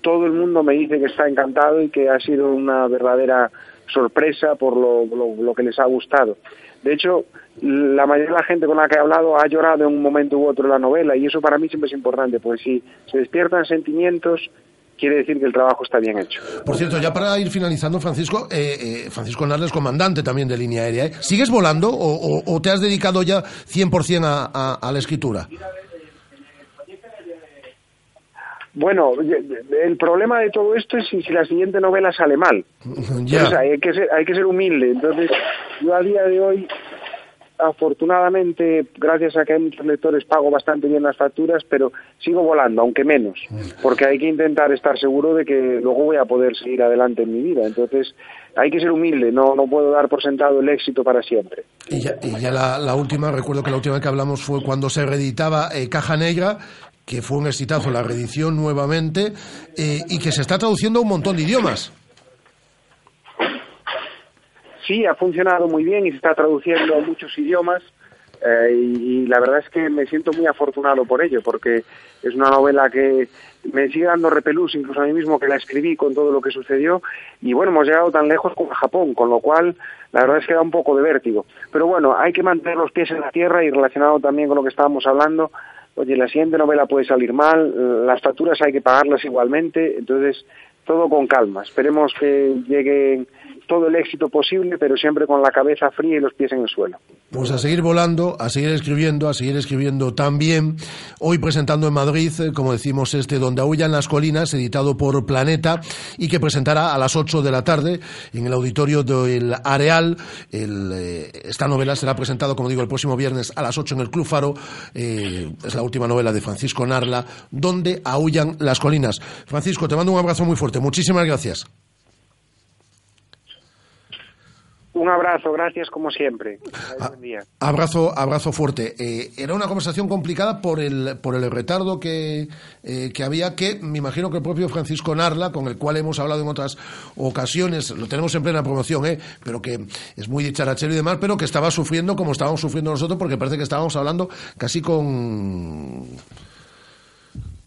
todo el mundo me dice que está encantado y que ha sido una verdadera sorpresa por lo, lo, lo que les ha gustado. De hecho, la mayoría de la gente con la que he hablado ha llorado en un momento u otro la novela y eso para mí siempre es importante, porque si se despiertan sentimientos, quiere decir que el trabajo está bien hecho. Por cierto, ya para ir finalizando, Francisco, eh, eh, Francisco es comandante también de línea aérea. ¿eh? ¿Sigues volando o, o- o te has dedicado ya 100% a, a, a la escritura? Bueno, el problema de todo esto es si, si la siguiente novela sale mal. Ya. Entonces, hay, que ser, hay que ser humilde. Entonces, yo a día de hoy, afortunadamente, gracias a que hay muchos lectores, pago bastante bien las facturas, pero sigo volando, aunque menos, porque hay que intentar estar seguro de que luego voy a poder seguir adelante en mi vida. Entonces, hay que ser humilde, no, no puedo dar por sentado el éxito para siempre. Y ya, y ya la, la última, recuerdo que la última que hablamos fue cuando se reeditaba eh, Caja Negra, que fue un exitazo la reedición nuevamente, eh, y que se está traduciendo a un montón de idiomas. Ha funcionado muy bien y se está traduciendo a muchos idiomas eh, y, la verdad es que me siento muy afortunado por ello porque es una novela que me sigue dando repelús incluso a mí mismo que la escribí con todo lo que sucedió y bueno, hemos llegado tan lejos como a Japón, con lo cual la verdad es que da un poco de vértigo. Pero bueno, hay que mantener los pies en la tierra y relacionado también con lo que estábamos hablando, oye, la siguiente novela puede salir mal, las facturas hay que pagarlas igualmente, entonces todo con calma. Esperemos que llegue todo el éxito posible, pero siempre con la cabeza fría y los pies en el suelo. Pues a seguir volando, a seguir escribiendo, a seguir escribiendo también. Hoy presentando en Madrid, eh, como decimos, este Donde aullan las colinas, editado por Planeta, y que presentará a las 8 de la tarde en el auditorio del Areal. Eh, esta novela será presentada, como digo, el próximo viernes a las 8 en el Club Faro. Eh, es la última novela de Francisco Narla, Donde aullan las colinas. Francisco, te mando un abrazo muy fuerte. Muchísimas gracias. Un abrazo, gracias como siempre. Buen día. Abrazo, abrazo fuerte. Eh, era una conversación complicada por el, por el retardo que, eh, que había, que me imagino que el propio Francisco Narla, con el cual hemos hablado en otras ocasiones, lo tenemos en plena promoción, ¿eh? pero que es muy dicharachero y demás, pero que estaba sufriendo como estábamos sufriendo nosotros, porque parece que estábamos hablando casi con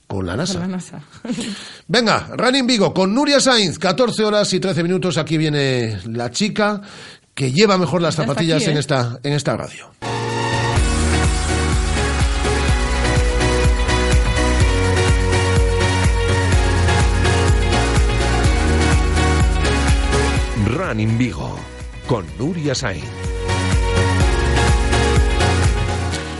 con la NASA. Con la NASA. Venga, Running Vigo con Nuria Sainz, 14 horas y 13 minutos. Aquí viene la chica que lleva mejor las zapatillas aquí, ¿eh? en, esta, en esta radio. Running Vigo con Nuria Sainz.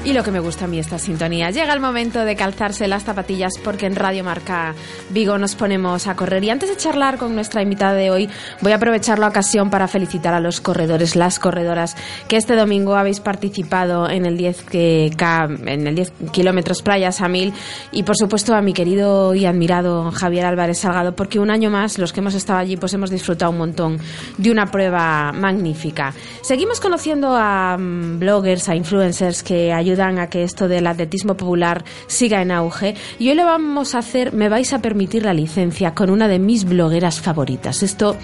Y lo que me gusta a mí esta sintonía. Llega el momento de calzarse las zapatillas porque en Radio Marca Vigo nos ponemos a correr. Y antes de charlar con nuestra invitada de hoy, voy a aprovechar la ocasión para felicitar a los corredores, las corredoras, que este domingo habéis participado en el 10, que, K- en el 10 kilómetros playas a mil. Y por supuesto a mi querido y admirado Javier Álvarez Salgado, porque un año más los que hemos estado allí pues hemos disfrutado un montón de una prueba magnífica. Seguimos conociendo a mm, bloggers, a influencers que ayudan ayudan a que esto del atletismo popular siga en auge. Y hoy lo vamos a hacer, me vais a permitir la licencia, con una de mis blogueras favoritas. Esto,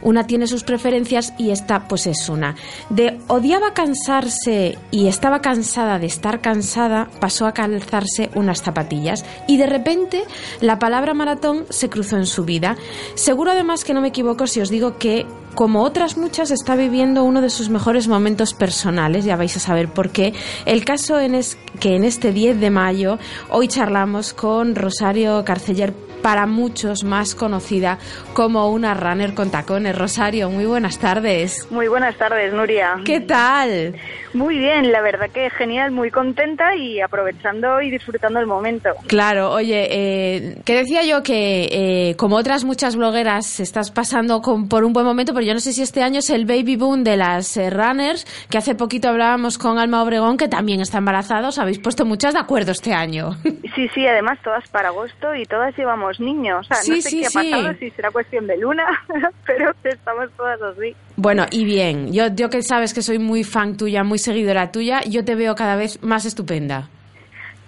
una tiene sus preferencias y esta pues es una. De odiaba cansarse y estaba cansada de estar cansada, pasó a calzarse unas zapatillas. Y de repente la palabra maratón se cruzó en su vida. Seguro además que no me equivoco si os digo que como otras muchas, está viviendo uno de sus mejores momentos personales, ya vais a saber por qué. El caso en es que en este 10 de mayo, hoy charlamos con Rosario Carceller, para muchos más conocida como una runner con tacones. Rosario, muy buenas tardes. Muy buenas tardes, Nuria. ¿Qué tal? Muy bien, la verdad que genial, muy contenta y aprovechando y disfrutando el momento. Claro, oye, eh, que decía yo que eh, como otras muchas blogueras estás pasando con, por un buen momento, pero yo no sé si este año es el baby boom de las eh, runners, que hace poquito hablábamos con Alma Obregón, que también está embarazada, os habéis puesto muchas de acuerdo este año. Sí, sí, además todas para agosto y todas llevamos niños. O sea, Sí, no sé sí, qué ha sí. pasado, si será cuestión de luna, pero estamos todas así. Bueno, y bien, yo, yo que sabes que soy muy fan tuya, muy seguidora tuya, yo te veo cada vez más estupenda.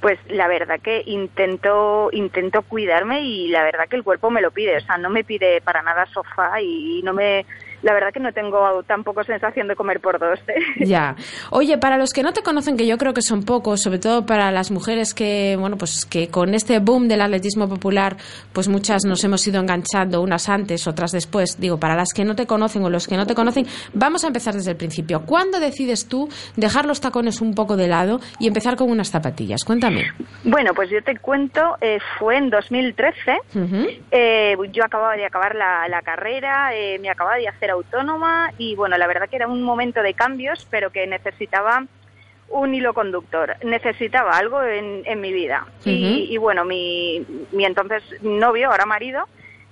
Pues la verdad que intento intento cuidarme y la verdad que el cuerpo me lo pide, o sea, no me pide para nada sofá y no me la verdad que no tengo tampoco sensación de comer por dos. ¿eh? Ya. Oye, para los que no te conocen, que yo creo que son pocos, sobre todo para las mujeres que, bueno, pues que con este boom del atletismo popular, pues muchas nos hemos ido enganchando, unas antes, otras después. Digo, para las que no te conocen o los que no te conocen, vamos a empezar desde el principio. ¿Cuándo decides tú dejar los tacones un poco de lado y empezar con unas zapatillas? Cuéntame. Bueno, pues yo te cuento, eh, fue en 2013, Ujú. eh, yo acababa de acabar la, la carrera, eh, me acababa de hacer autónoma y bueno, la verdad que era un momento de cambios, pero que necesitaba un hilo conductor, necesitaba algo en, en mi vida. y, y bueno, mi, mi entonces novio, ahora marido,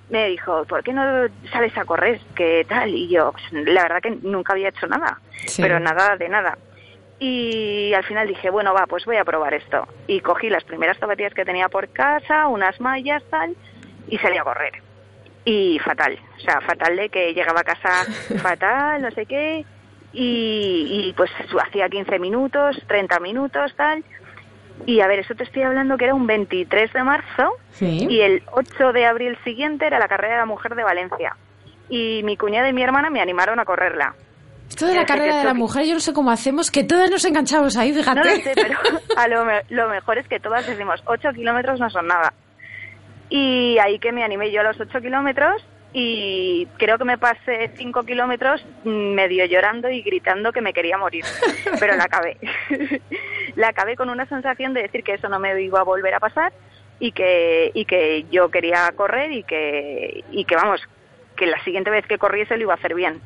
me dijo, ¿por qué no sales a correr? ¿Qué tal? Y yo, pues, la verdad que nunca había hecho nada, Sí. pero nada de nada. Y al final dije, bueno, va, pues voy a probar esto. Y cogí las primeras zapatillas que tenía por casa, unas mallas, tal, y salí a correr. Y fatal, o sea, fatal de que llegaba a casa fatal, no sé qué, y, y pues hacía 15 minutos, 30 minutos, tal. Y a ver, eso te estoy hablando que era un 23 de marzo Sí. y el 8 de abril siguiente era la carrera de la mujer de Valencia. Y mi cuñada y mi hermana me animaron a correrla. Esto de la carrera de la mujer, yo no sé cómo hacemos, que todas nos enganchamos ahí, fíjate. No lo sé, pero a lo, me- lo mejor es que todas decimos 8 kilómetros no son nada. Y ahí que me animé yo a los 8 kilómetros y creo que me pasé 5 kilómetros mm, medio llorando y gritando que me quería morir. Pero la acabé. la acabé con una sensación de decir que eso no me iba a volver a pasar y que, y que yo quería correr y que, y que vamos, que la siguiente vez que corriese lo iba a hacer bien.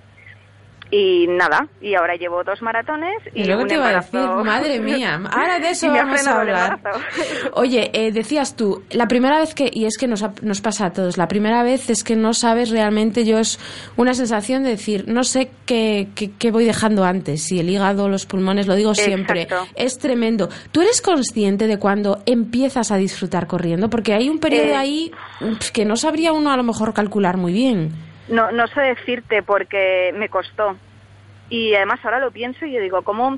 Y nada, y ahora llevo dos maratones y, Y luego un te iba a decir, madre mía, ahora de eso vamos a hablar. Oye, eh, decías tú, la primera vez que, y es que nos, nos pasa a todos, la primera vez es que no sabes realmente, yo es una sensación de decir, no sé qué, qué, qué voy dejando antes, si el hígado, los pulmones, lo digo siempre, Exacto. es tremendo. ¿Tú eres consciente de cuando empiezas a disfrutar corriendo? Porque hay un periodo Eh, ahí que no sabría uno a lo mejor calcular muy bien. No, no sé decirte porque me costó. Y además ahora lo pienso y yo digo, ¿cómo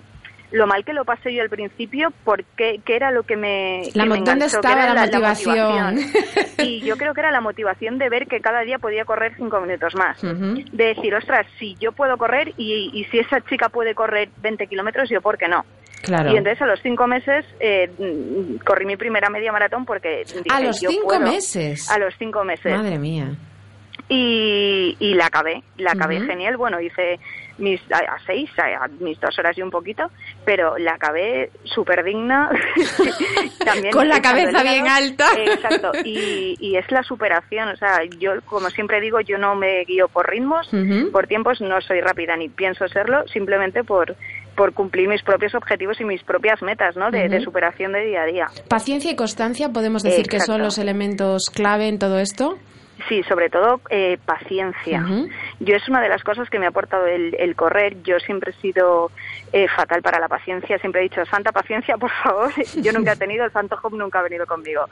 lo mal que lo pasé yo al principio? porque qué era lo que me. La que mo- me ¿dónde enganchó? Que estaba era la motivación? motivación. y yo creo que era la motivación de ver que cada día podía correr cinco minutos más. De decir, ostras, si yo puedo correr y, y si esa chica puede correr 20 kilómetros, yo, ¿por qué no? Claro. Y entonces a los cinco meses eh, corrí mi primera media maratón porque dije, A los yo cinco puedo. meses. A los cinco meses Madre mía. Y, y la acabé, la acabé genial, bueno, hice mis a, a seis, a, a mis dos horas y un poquito, pero la acabé súper digna. También Con la cabeza bien alta. Exacto, y, y es la superación, o sea, yo como siempre digo, yo no me guío por ritmos, por tiempos, no soy rápida ni pienso serlo, simplemente por por cumplir mis propios objetivos y mis propias metas, ¿no? De, superación de día a día. Paciencia y constancia, podemos decir que son los elementos clave en todo esto. Sí, sobre todo eh, paciencia. Yo es una de las cosas que me ha aportado el, el correr. Yo siempre he sido eh, fatal para la paciencia. Siempre he dicho, santa paciencia, por favor. Yo nunca he tenido, el santo Job nunca ha venido conmigo.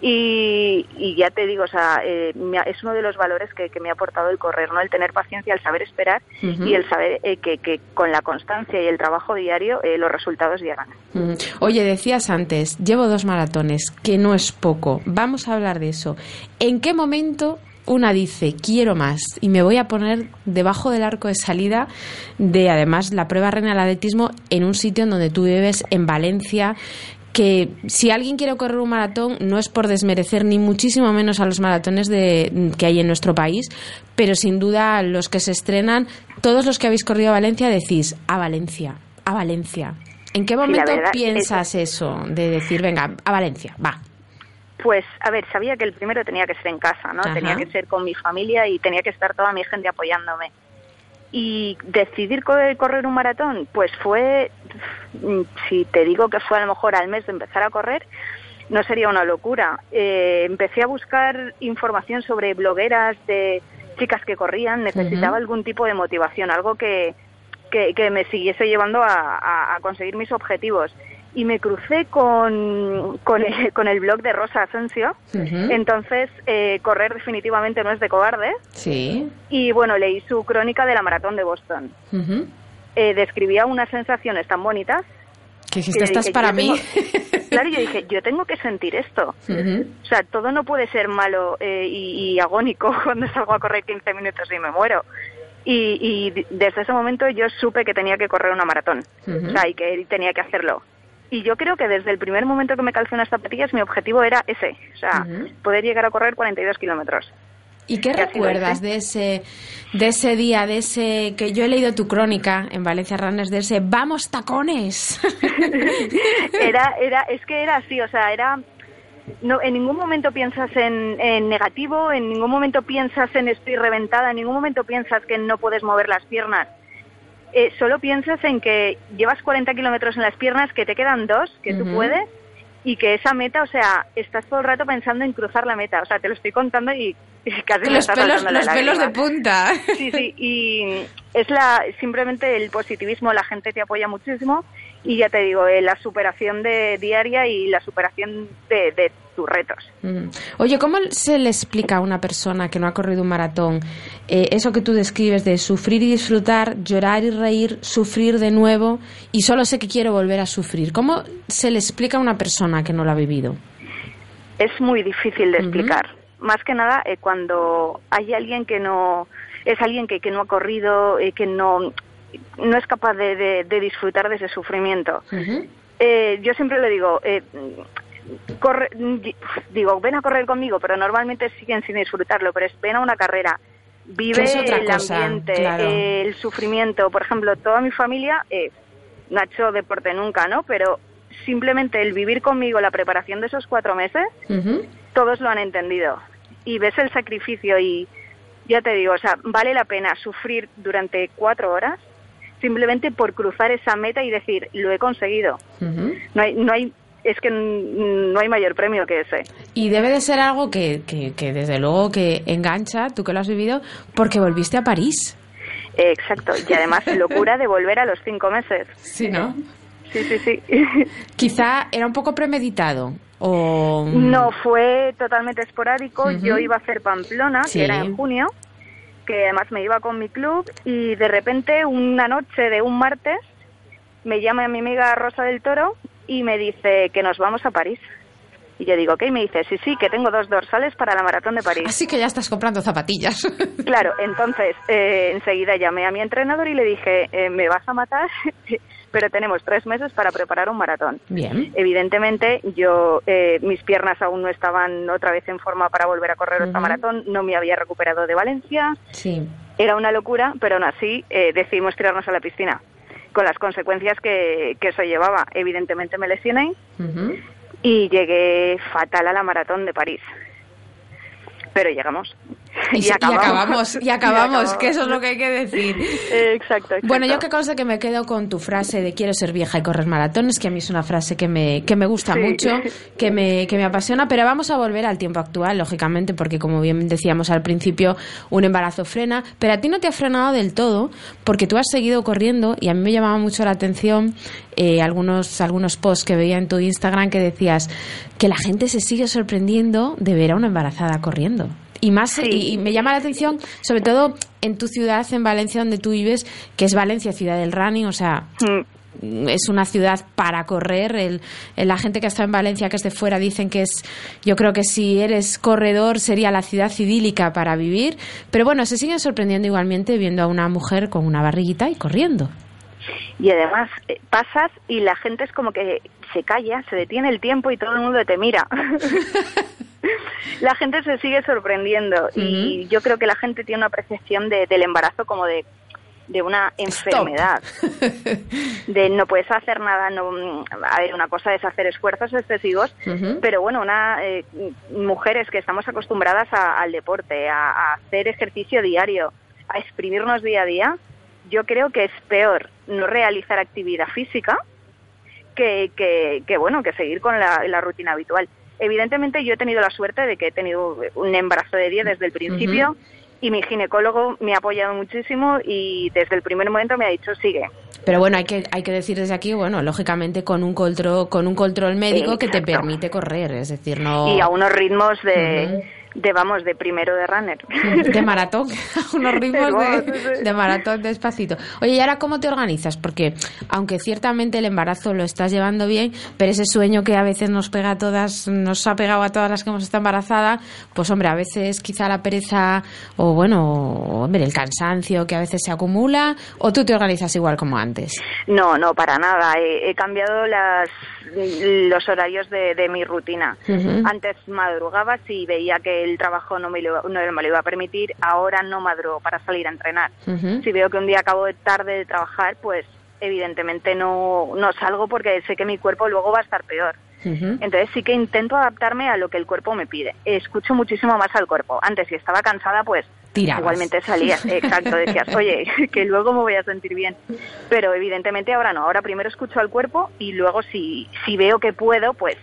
Y, y ya te digo, o sea, eh, es uno de los valores que, que me ha aportado el correr, ¿no? El tener paciencia, el saber esperar y el saber eh, que, que con la constancia y el trabajo diario eh, los resultados llegan. Oye, decías antes, llevo dos maratones, que no es poco. Vamos a hablar de eso. ¿En qué momento una dice, quiero más y me voy a poner debajo del arco de salida de, además, la prueba reina del atletismo en un sitio en donde tú vives, en Valencia? que si alguien quiere correr un maratón no es por desmerecer ni muchísimo menos a los maratones de, que hay en nuestro país, pero sin duda los que se estrenan, todos los que habéis corrido a Valencia decís a Valencia, a Valencia. ¿En qué momento piensas eso de decir, venga, a Valencia, va? Pues, a ver, sabía que el primero tenía que ser en casa, ¿no? Ajá. Tenía que ser con mi familia y tenía que estar toda mi gente apoyándome. Y decidir co- correr un maratón, pues fue, si te digo que fue a lo mejor al mes de empezar a correr, no sería una locura. Eh, empecé a buscar información sobre blogueras de chicas que corrían, necesitaba algún tipo de motivación, algo que, que, que me siguiese llevando a, a- a conseguir mis objetivos. Y me crucé con, con, el, con el blog de Rosa Asensio. Entonces, eh, correr definitivamente no es de cobarde. Sí. Y bueno, leí su crónica de la maratón de Boston. Ujú. Eh, describía unas sensaciones tan bonitas. Que dijiste, estás para mí. tengo- claro, yo dije, yo tengo que sentir esto. O sea, todo no puede ser malo eh, y, y agónico cuando salgo a correr 15 minutos y me muero. Y, y desde ese momento yo supe que tenía que correr una maratón. O sea, y que tenía que hacerlo. Y yo creo que desde el primer momento que me calcé unas zapatillas, mi objetivo era ese. O sea, poder llegar a correr 42 kilómetros. ¿Y qué recuerdas de ese, de ese día, de ese que yo he leído tu crónica en Valencia Runners, de ese vamos tacones? era, era, es que era así, o sea, era, no, en ningún momento piensas en, en negativo, en ningún momento piensas en estoy reventada, en ningún momento piensas que no puedes mover las piernas. Eh, solo piensas en que llevas 40 kilómetros en las piernas, que te quedan dos, que tú Ujú. puedes, y que esa meta, o sea, estás todo el rato pensando en cruzar la meta. O sea, te lo estoy contando y, y casi me los está pelos, la los pelos de punta. Sí, sí, y es la simplemente el positivismo, la gente te apoya muchísimo y ya te digo, eh, la superación de diaria y la superación de, de tus retos. Mm. Oye, ¿cómo se le explica a una persona que no ha corrido un maratón eh, eso que tú describes de sufrir y disfrutar, llorar y reír, sufrir de nuevo y solo sé que quiero volver a sufrir? ¿Cómo se le explica a una persona que no lo ha vivido? Es muy difícil de explicar. Más que nada eh, cuando hay alguien que no es alguien que, que no ha corrido, eh, que no no es capaz de, de- de disfrutar de ese sufrimiento. Eh, yo siempre le digo, eh, corre, digo, ven a correr conmigo, pero normalmente siguen sin disfrutarlo, pero es ven a una carrera, vive el cosa, ambiente, claro. eh, el sufrimiento. Por ejemplo, toda mi familia eh, no ha hecho deporte nunca, ¿no? Pero simplemente el vivir conmigo la preparación de esos cuatro meses, todos lo han entendido. Y ves el sacrificio y ya te digo, o sea, vale la pena sufrir durante cuatro horas simplemente por cruzar esa meta y decir, lo he conseguido. No hay, no hay, es que mm, no hay mayor premio que ese. Y debe de ser algo que, que, que desde luego que engancha, tú que lo has vivido, porque volviste a París. Exacto. Y además, locura de volver a los cinco meses. Sí, ¿no? Sí, sí, sí. Quizá era un poco premeditado. O... No, fue totalmente esporádico. Yo iba a hacer Pamplona, Sí. que era en junio, que además me iba con mi club y de repente una noche de un martes me llama mi amiga Rosa del Toro y me dice que nos vamos a París. Y yo digo, ok, me dice, sí, sí, que tengo dos dorsales para la maratón de París. Así que ya estás comprando zapatillas. Claro, entonces eh, enseguida llamé a mi entrenador y le dije, eh, me vas a matar, pero tenemos tres meses para preparar un maratón. Bien. Evidentemente, yo eh, mis piernas aún no estaban otra vez en forma para volver a correr esta Ujú. maratón, no me había recuperado de Valencia, Sí. era una locura, pero aún así eh, decidimos tirarnos a la piscina, con las consecuencias que, que eso llevaba. Evidentemente me lesioné y llegué fatal a la maratón de París. Pero llegamos. Y, acabamos. y acabamos, que eso es lo que hay que decir. exacto, Bueno, yo qué cosa que me quedo con tu frase de quiero ser vieja y correr maratones, que a mí es una frase que me, que me gusta mucho, que me, que me apasiona, pero vamos a volver al tiempo actual, lógicamente, porque como bien decíamos al principio, un embarazo frena, pero a ti no te ha frenado del todo, porque tú has seguido corriendo y a mí me llamaba mucho la atención eh, algunos, algunos posts que veía en tu Instagram que decías que la gente se sigue sorprendiendo de ver a una embarazada corriendo. Y más y, me llama la atención, sobre todo en tu ciudad, en Valencia, donde tú vives, que es Valencia, ciudad del running, o sea, mm. es una ciudad para correr. El, la gente que está en Valencia, que es de fuera, dicen que es, yo creo que si eres corredor sería la ciudad idílica para vivir. Pero bueno, se siguen sorprendiendo igualmente viendo a una mujer con una barriguita y corriendo. Y además eh, pasas y la gente es como que se calla, se detiene el tiempo y todo el mundo te mira. la gente se sigue sorprendiendo y yo creo que la gente tiene una percepción de, del embarazo como de de una enfermedad, de no puedes hacer nada, no, a ver, una cosa es hacer esfuerzos excesivos, pero bueno, una eh, mujeres que estamos acostumbradas al deporte, a, hacer ejercicio diario, a exprimirnos día a día, yo creo que es peor no realizar actividad física que, que, bueno, que seguir con la rutina habitual. Evidentemente yo he tenido la suerte de que he tenido un embarazo de 10 desde el principio y mi ginecólogo me ha apoyado muchísimo y desde el primer momento me ha dicho sigue. Pero bueno, hay que hay que decir desde aquí, bueno, lógicamente con un control con un control médico que te permite correr, es decir, no y a unos ritmos de de vamos, de primero de runner. De maratón, unos ritmos de, maratón despacito. Oye, ¿y ahora cómo te organizas? Porque aunque ciertamente el embarazo lo estás llevando bien, pero ese sueño que a veces nos pega a todas, nos ha pegado a todas las que hemos estado embarazadas, pues hombre, a veces quizá la pereza o bueno, hombre, el cansancio que a veces se acumula, o tú te organizas igual como antes. No, no, para nada. He, cambiado las, los horarios de, mi rutina. Antes madrugaba si veía que el trabajo no me, lo, no me lo iba a permitir, ahora no madrugo para salir a entrenar. Si veo que un día acabo de tarde de trabajar, pues evidentemente no, no salgo porque sé que mi cuerpo luego va a estar peor. Entonces sí que intento adaptarme a lo que el cuerpo me pide. Escucho muchísimo más al cuerpo. Antes si estaba cansada, pues igualmente salía. Exacto, decías, oye, que luego me voy a sentir bien. Pero evidentemente ahora no. Ahora primero escucho al cuerpo y luego si, si veo que puedo, pues,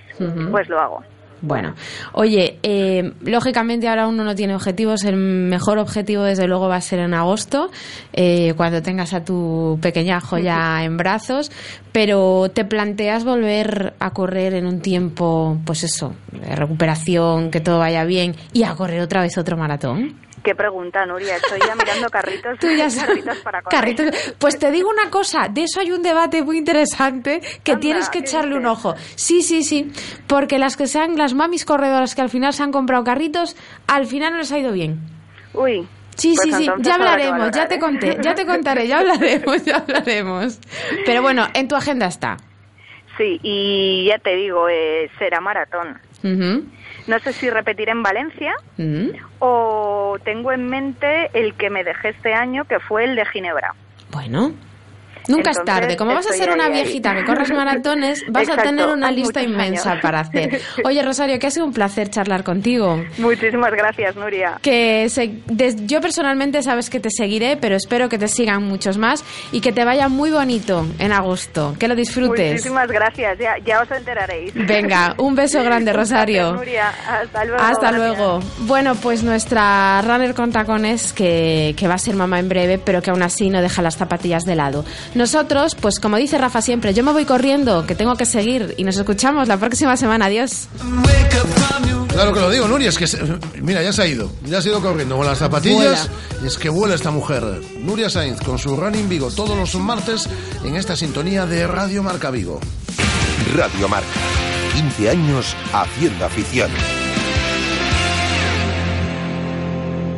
pues lo hago. Bueno, oye, eh, lógicamente ahora uno no tiene objetivos. El mejor objetivo, desde luego, va a ser en agosto, eh, cuando tengas a tu pequeña joya en brazos. Pero ¿te planteas volver a correr en un tiempo, pues eso, de recuperación, que todo vaya bien, y a correr otra vez otro maratón? Qué pregunta, Nuria. Estoy ya mirando carritos, carritos para. Pues te digo una cosa, de eso hay un debate muy interesante que tienes que echarle un ojo. Sí, sí, sí, porque las que sean las mamis corredoras que al final se han comprado carritos, al final no les ha ido bien. Uy, Sí, sí, pues sí, ya hablaremos, ya te conté, ya te contaré, ya hablaremos, ya hablaremos. Pero bueno, en tu agenda está. Sí, y ya te digo, eh, será maratón. No sé si repetir en Valencia mm. o tengo en mente el que me dejé este año, que fue el de Ginebra. Bueno, Nunca es tarde. Como vas a ser una viejita que corres maratones, vas a tener una lista inmensa para hacer. Oye, Rosario, que ha sido un placer charlar contigo. Muchísimas gracias, Nuria. Que yo personalmente sabes que te seguiré, pero espero que te sigan muchos más y que te vaya muy bonito en agosto. Que lo disfrutes. Muchísimas gracias. Ya, os enteraréis. Venga, un beso grande, Rosario. Nuria. Hasta luego. Hasta luego. Bueno, pues nuestra runner con tacones, que, que va a ser mamá en breve, pero que aún así no deja las zapatillas de lado. Nosotros, pues como dice Rafa siempre, yo me voy corriendo, que tengo que seguir y nos escuchamos la próxima semana. Adiós. Claro que lo digo, Nuria, es que mira, ya se ha ido, ya se ha ido corriendo con las zapatillas y es que vuela esta mujer. Nuria Sainz con su Running Vigo todos los martes en esta sintonía de Radio Marca Vigo. Radio Marca, 15 años haciendo afición.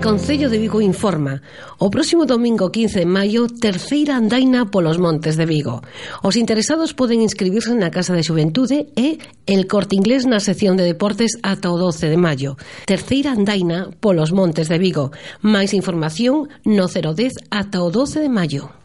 Concello de Vigo informa. O próximo domingo 15 de maio Terceira andaina polos montes de Vigo. Os interesados poden inscribirse na Casa de Xuventude e El Corte Inglés na sección de deportes ata o 12 de maio. Terceira andaina polos montes de Vigo. Máis información no 010 ata o 12 de maio.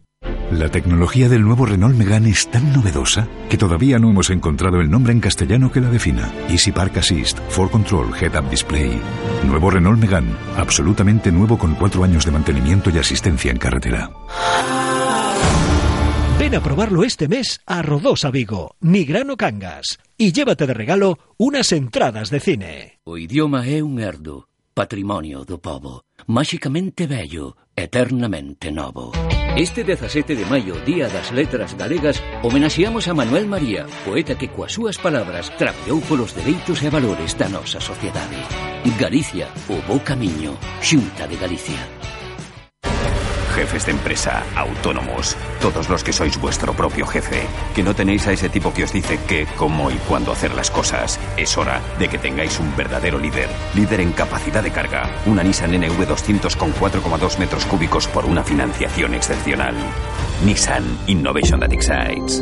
La tecnología del nuevo Renault Megane es tan novedosa que todavía no hemos encontrado el nombre en castellano que la defina. Easy Park Assist, For Control, Head Up Display. Nuevo Renault Megane, absolutamente nuevo con cuatro años de mantenimiento y asistencia en carretera. Ven a probarlo este mes a Rodosa Vigo, Nigrano Cangas, y llévate de regalo unas entradas de cine. O idioma é un herdo, patrimonio do povo, máxicamente bello, eternamente novo. Este 17 de maio, Día das Letras Galegas, homenaxeamos a Manuel María, poeta que coas súas palabras trapeou polos dereitos e valores da nosa sociedade. Galicia, o bo camiño, Xunta de Galicia. Jefes de empresa, autónomos, todos los que sois vuestro propio jefe, que no tenéis a ese tipo que os dice qué, cómo y cuándo hacer las cosas. Es hora de que tengáis un verdadero líder. Líder en capacidad de carga. Una Nissan NV200 con 4,2 metros cúbicos por una financiación excepcional. Nissan Innovation that excites.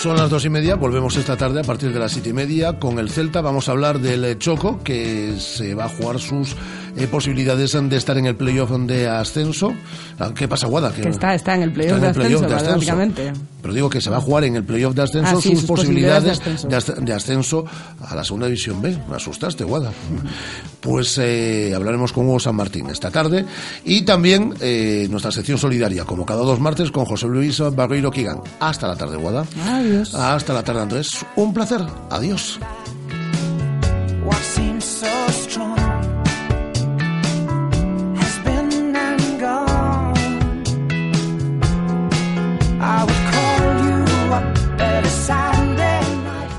Son las dos y media, volvemos esta tarde a partir de las siete y media con el Celta. Vamos a hablar del Choco, que se va a jugar sus eh, posibilidades de estar en el playoff de ascenso. Ah, ¿Qué pasa, Guada? Que está, está en el playoff Está en de, el playoff ascenso, de ascenso. prácticamente. Pero digo que se va a jugar en el playoff de ascenso Ah, sí, sus, sus posibilidades, posibilidades de ascenso. de ascenso a la segunda división B. Me asustaste, Guada. Pues eh, hablaremos con Hugo San Martín esta tarde y también eh, nuestra sección solidaria, como cada dos martes, con José Luis Barreiro Kigan. Hasta la tarde, Guada. Adiós. Hasta la tarde, Andrés. Un placer. Adiós.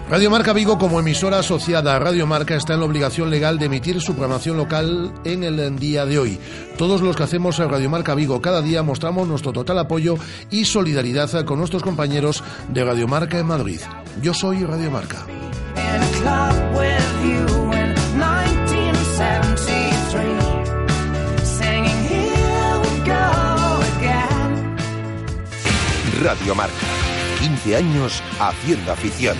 Radio Marca Vigo, como emisora asociada a Radio Marca, está en la obligación legal de emitir su programación local en el día de hoy. Todos los que hacemos en Radio Marca Vigo cada día mostramos nuestro total apoyo y solidaridad con nuestros compañeros de Radio Marca en Madrid. Yo soy Radio Marca. in a club with you in 1973, singing Here we go again. Radio Marca, 15 años haciendo afición.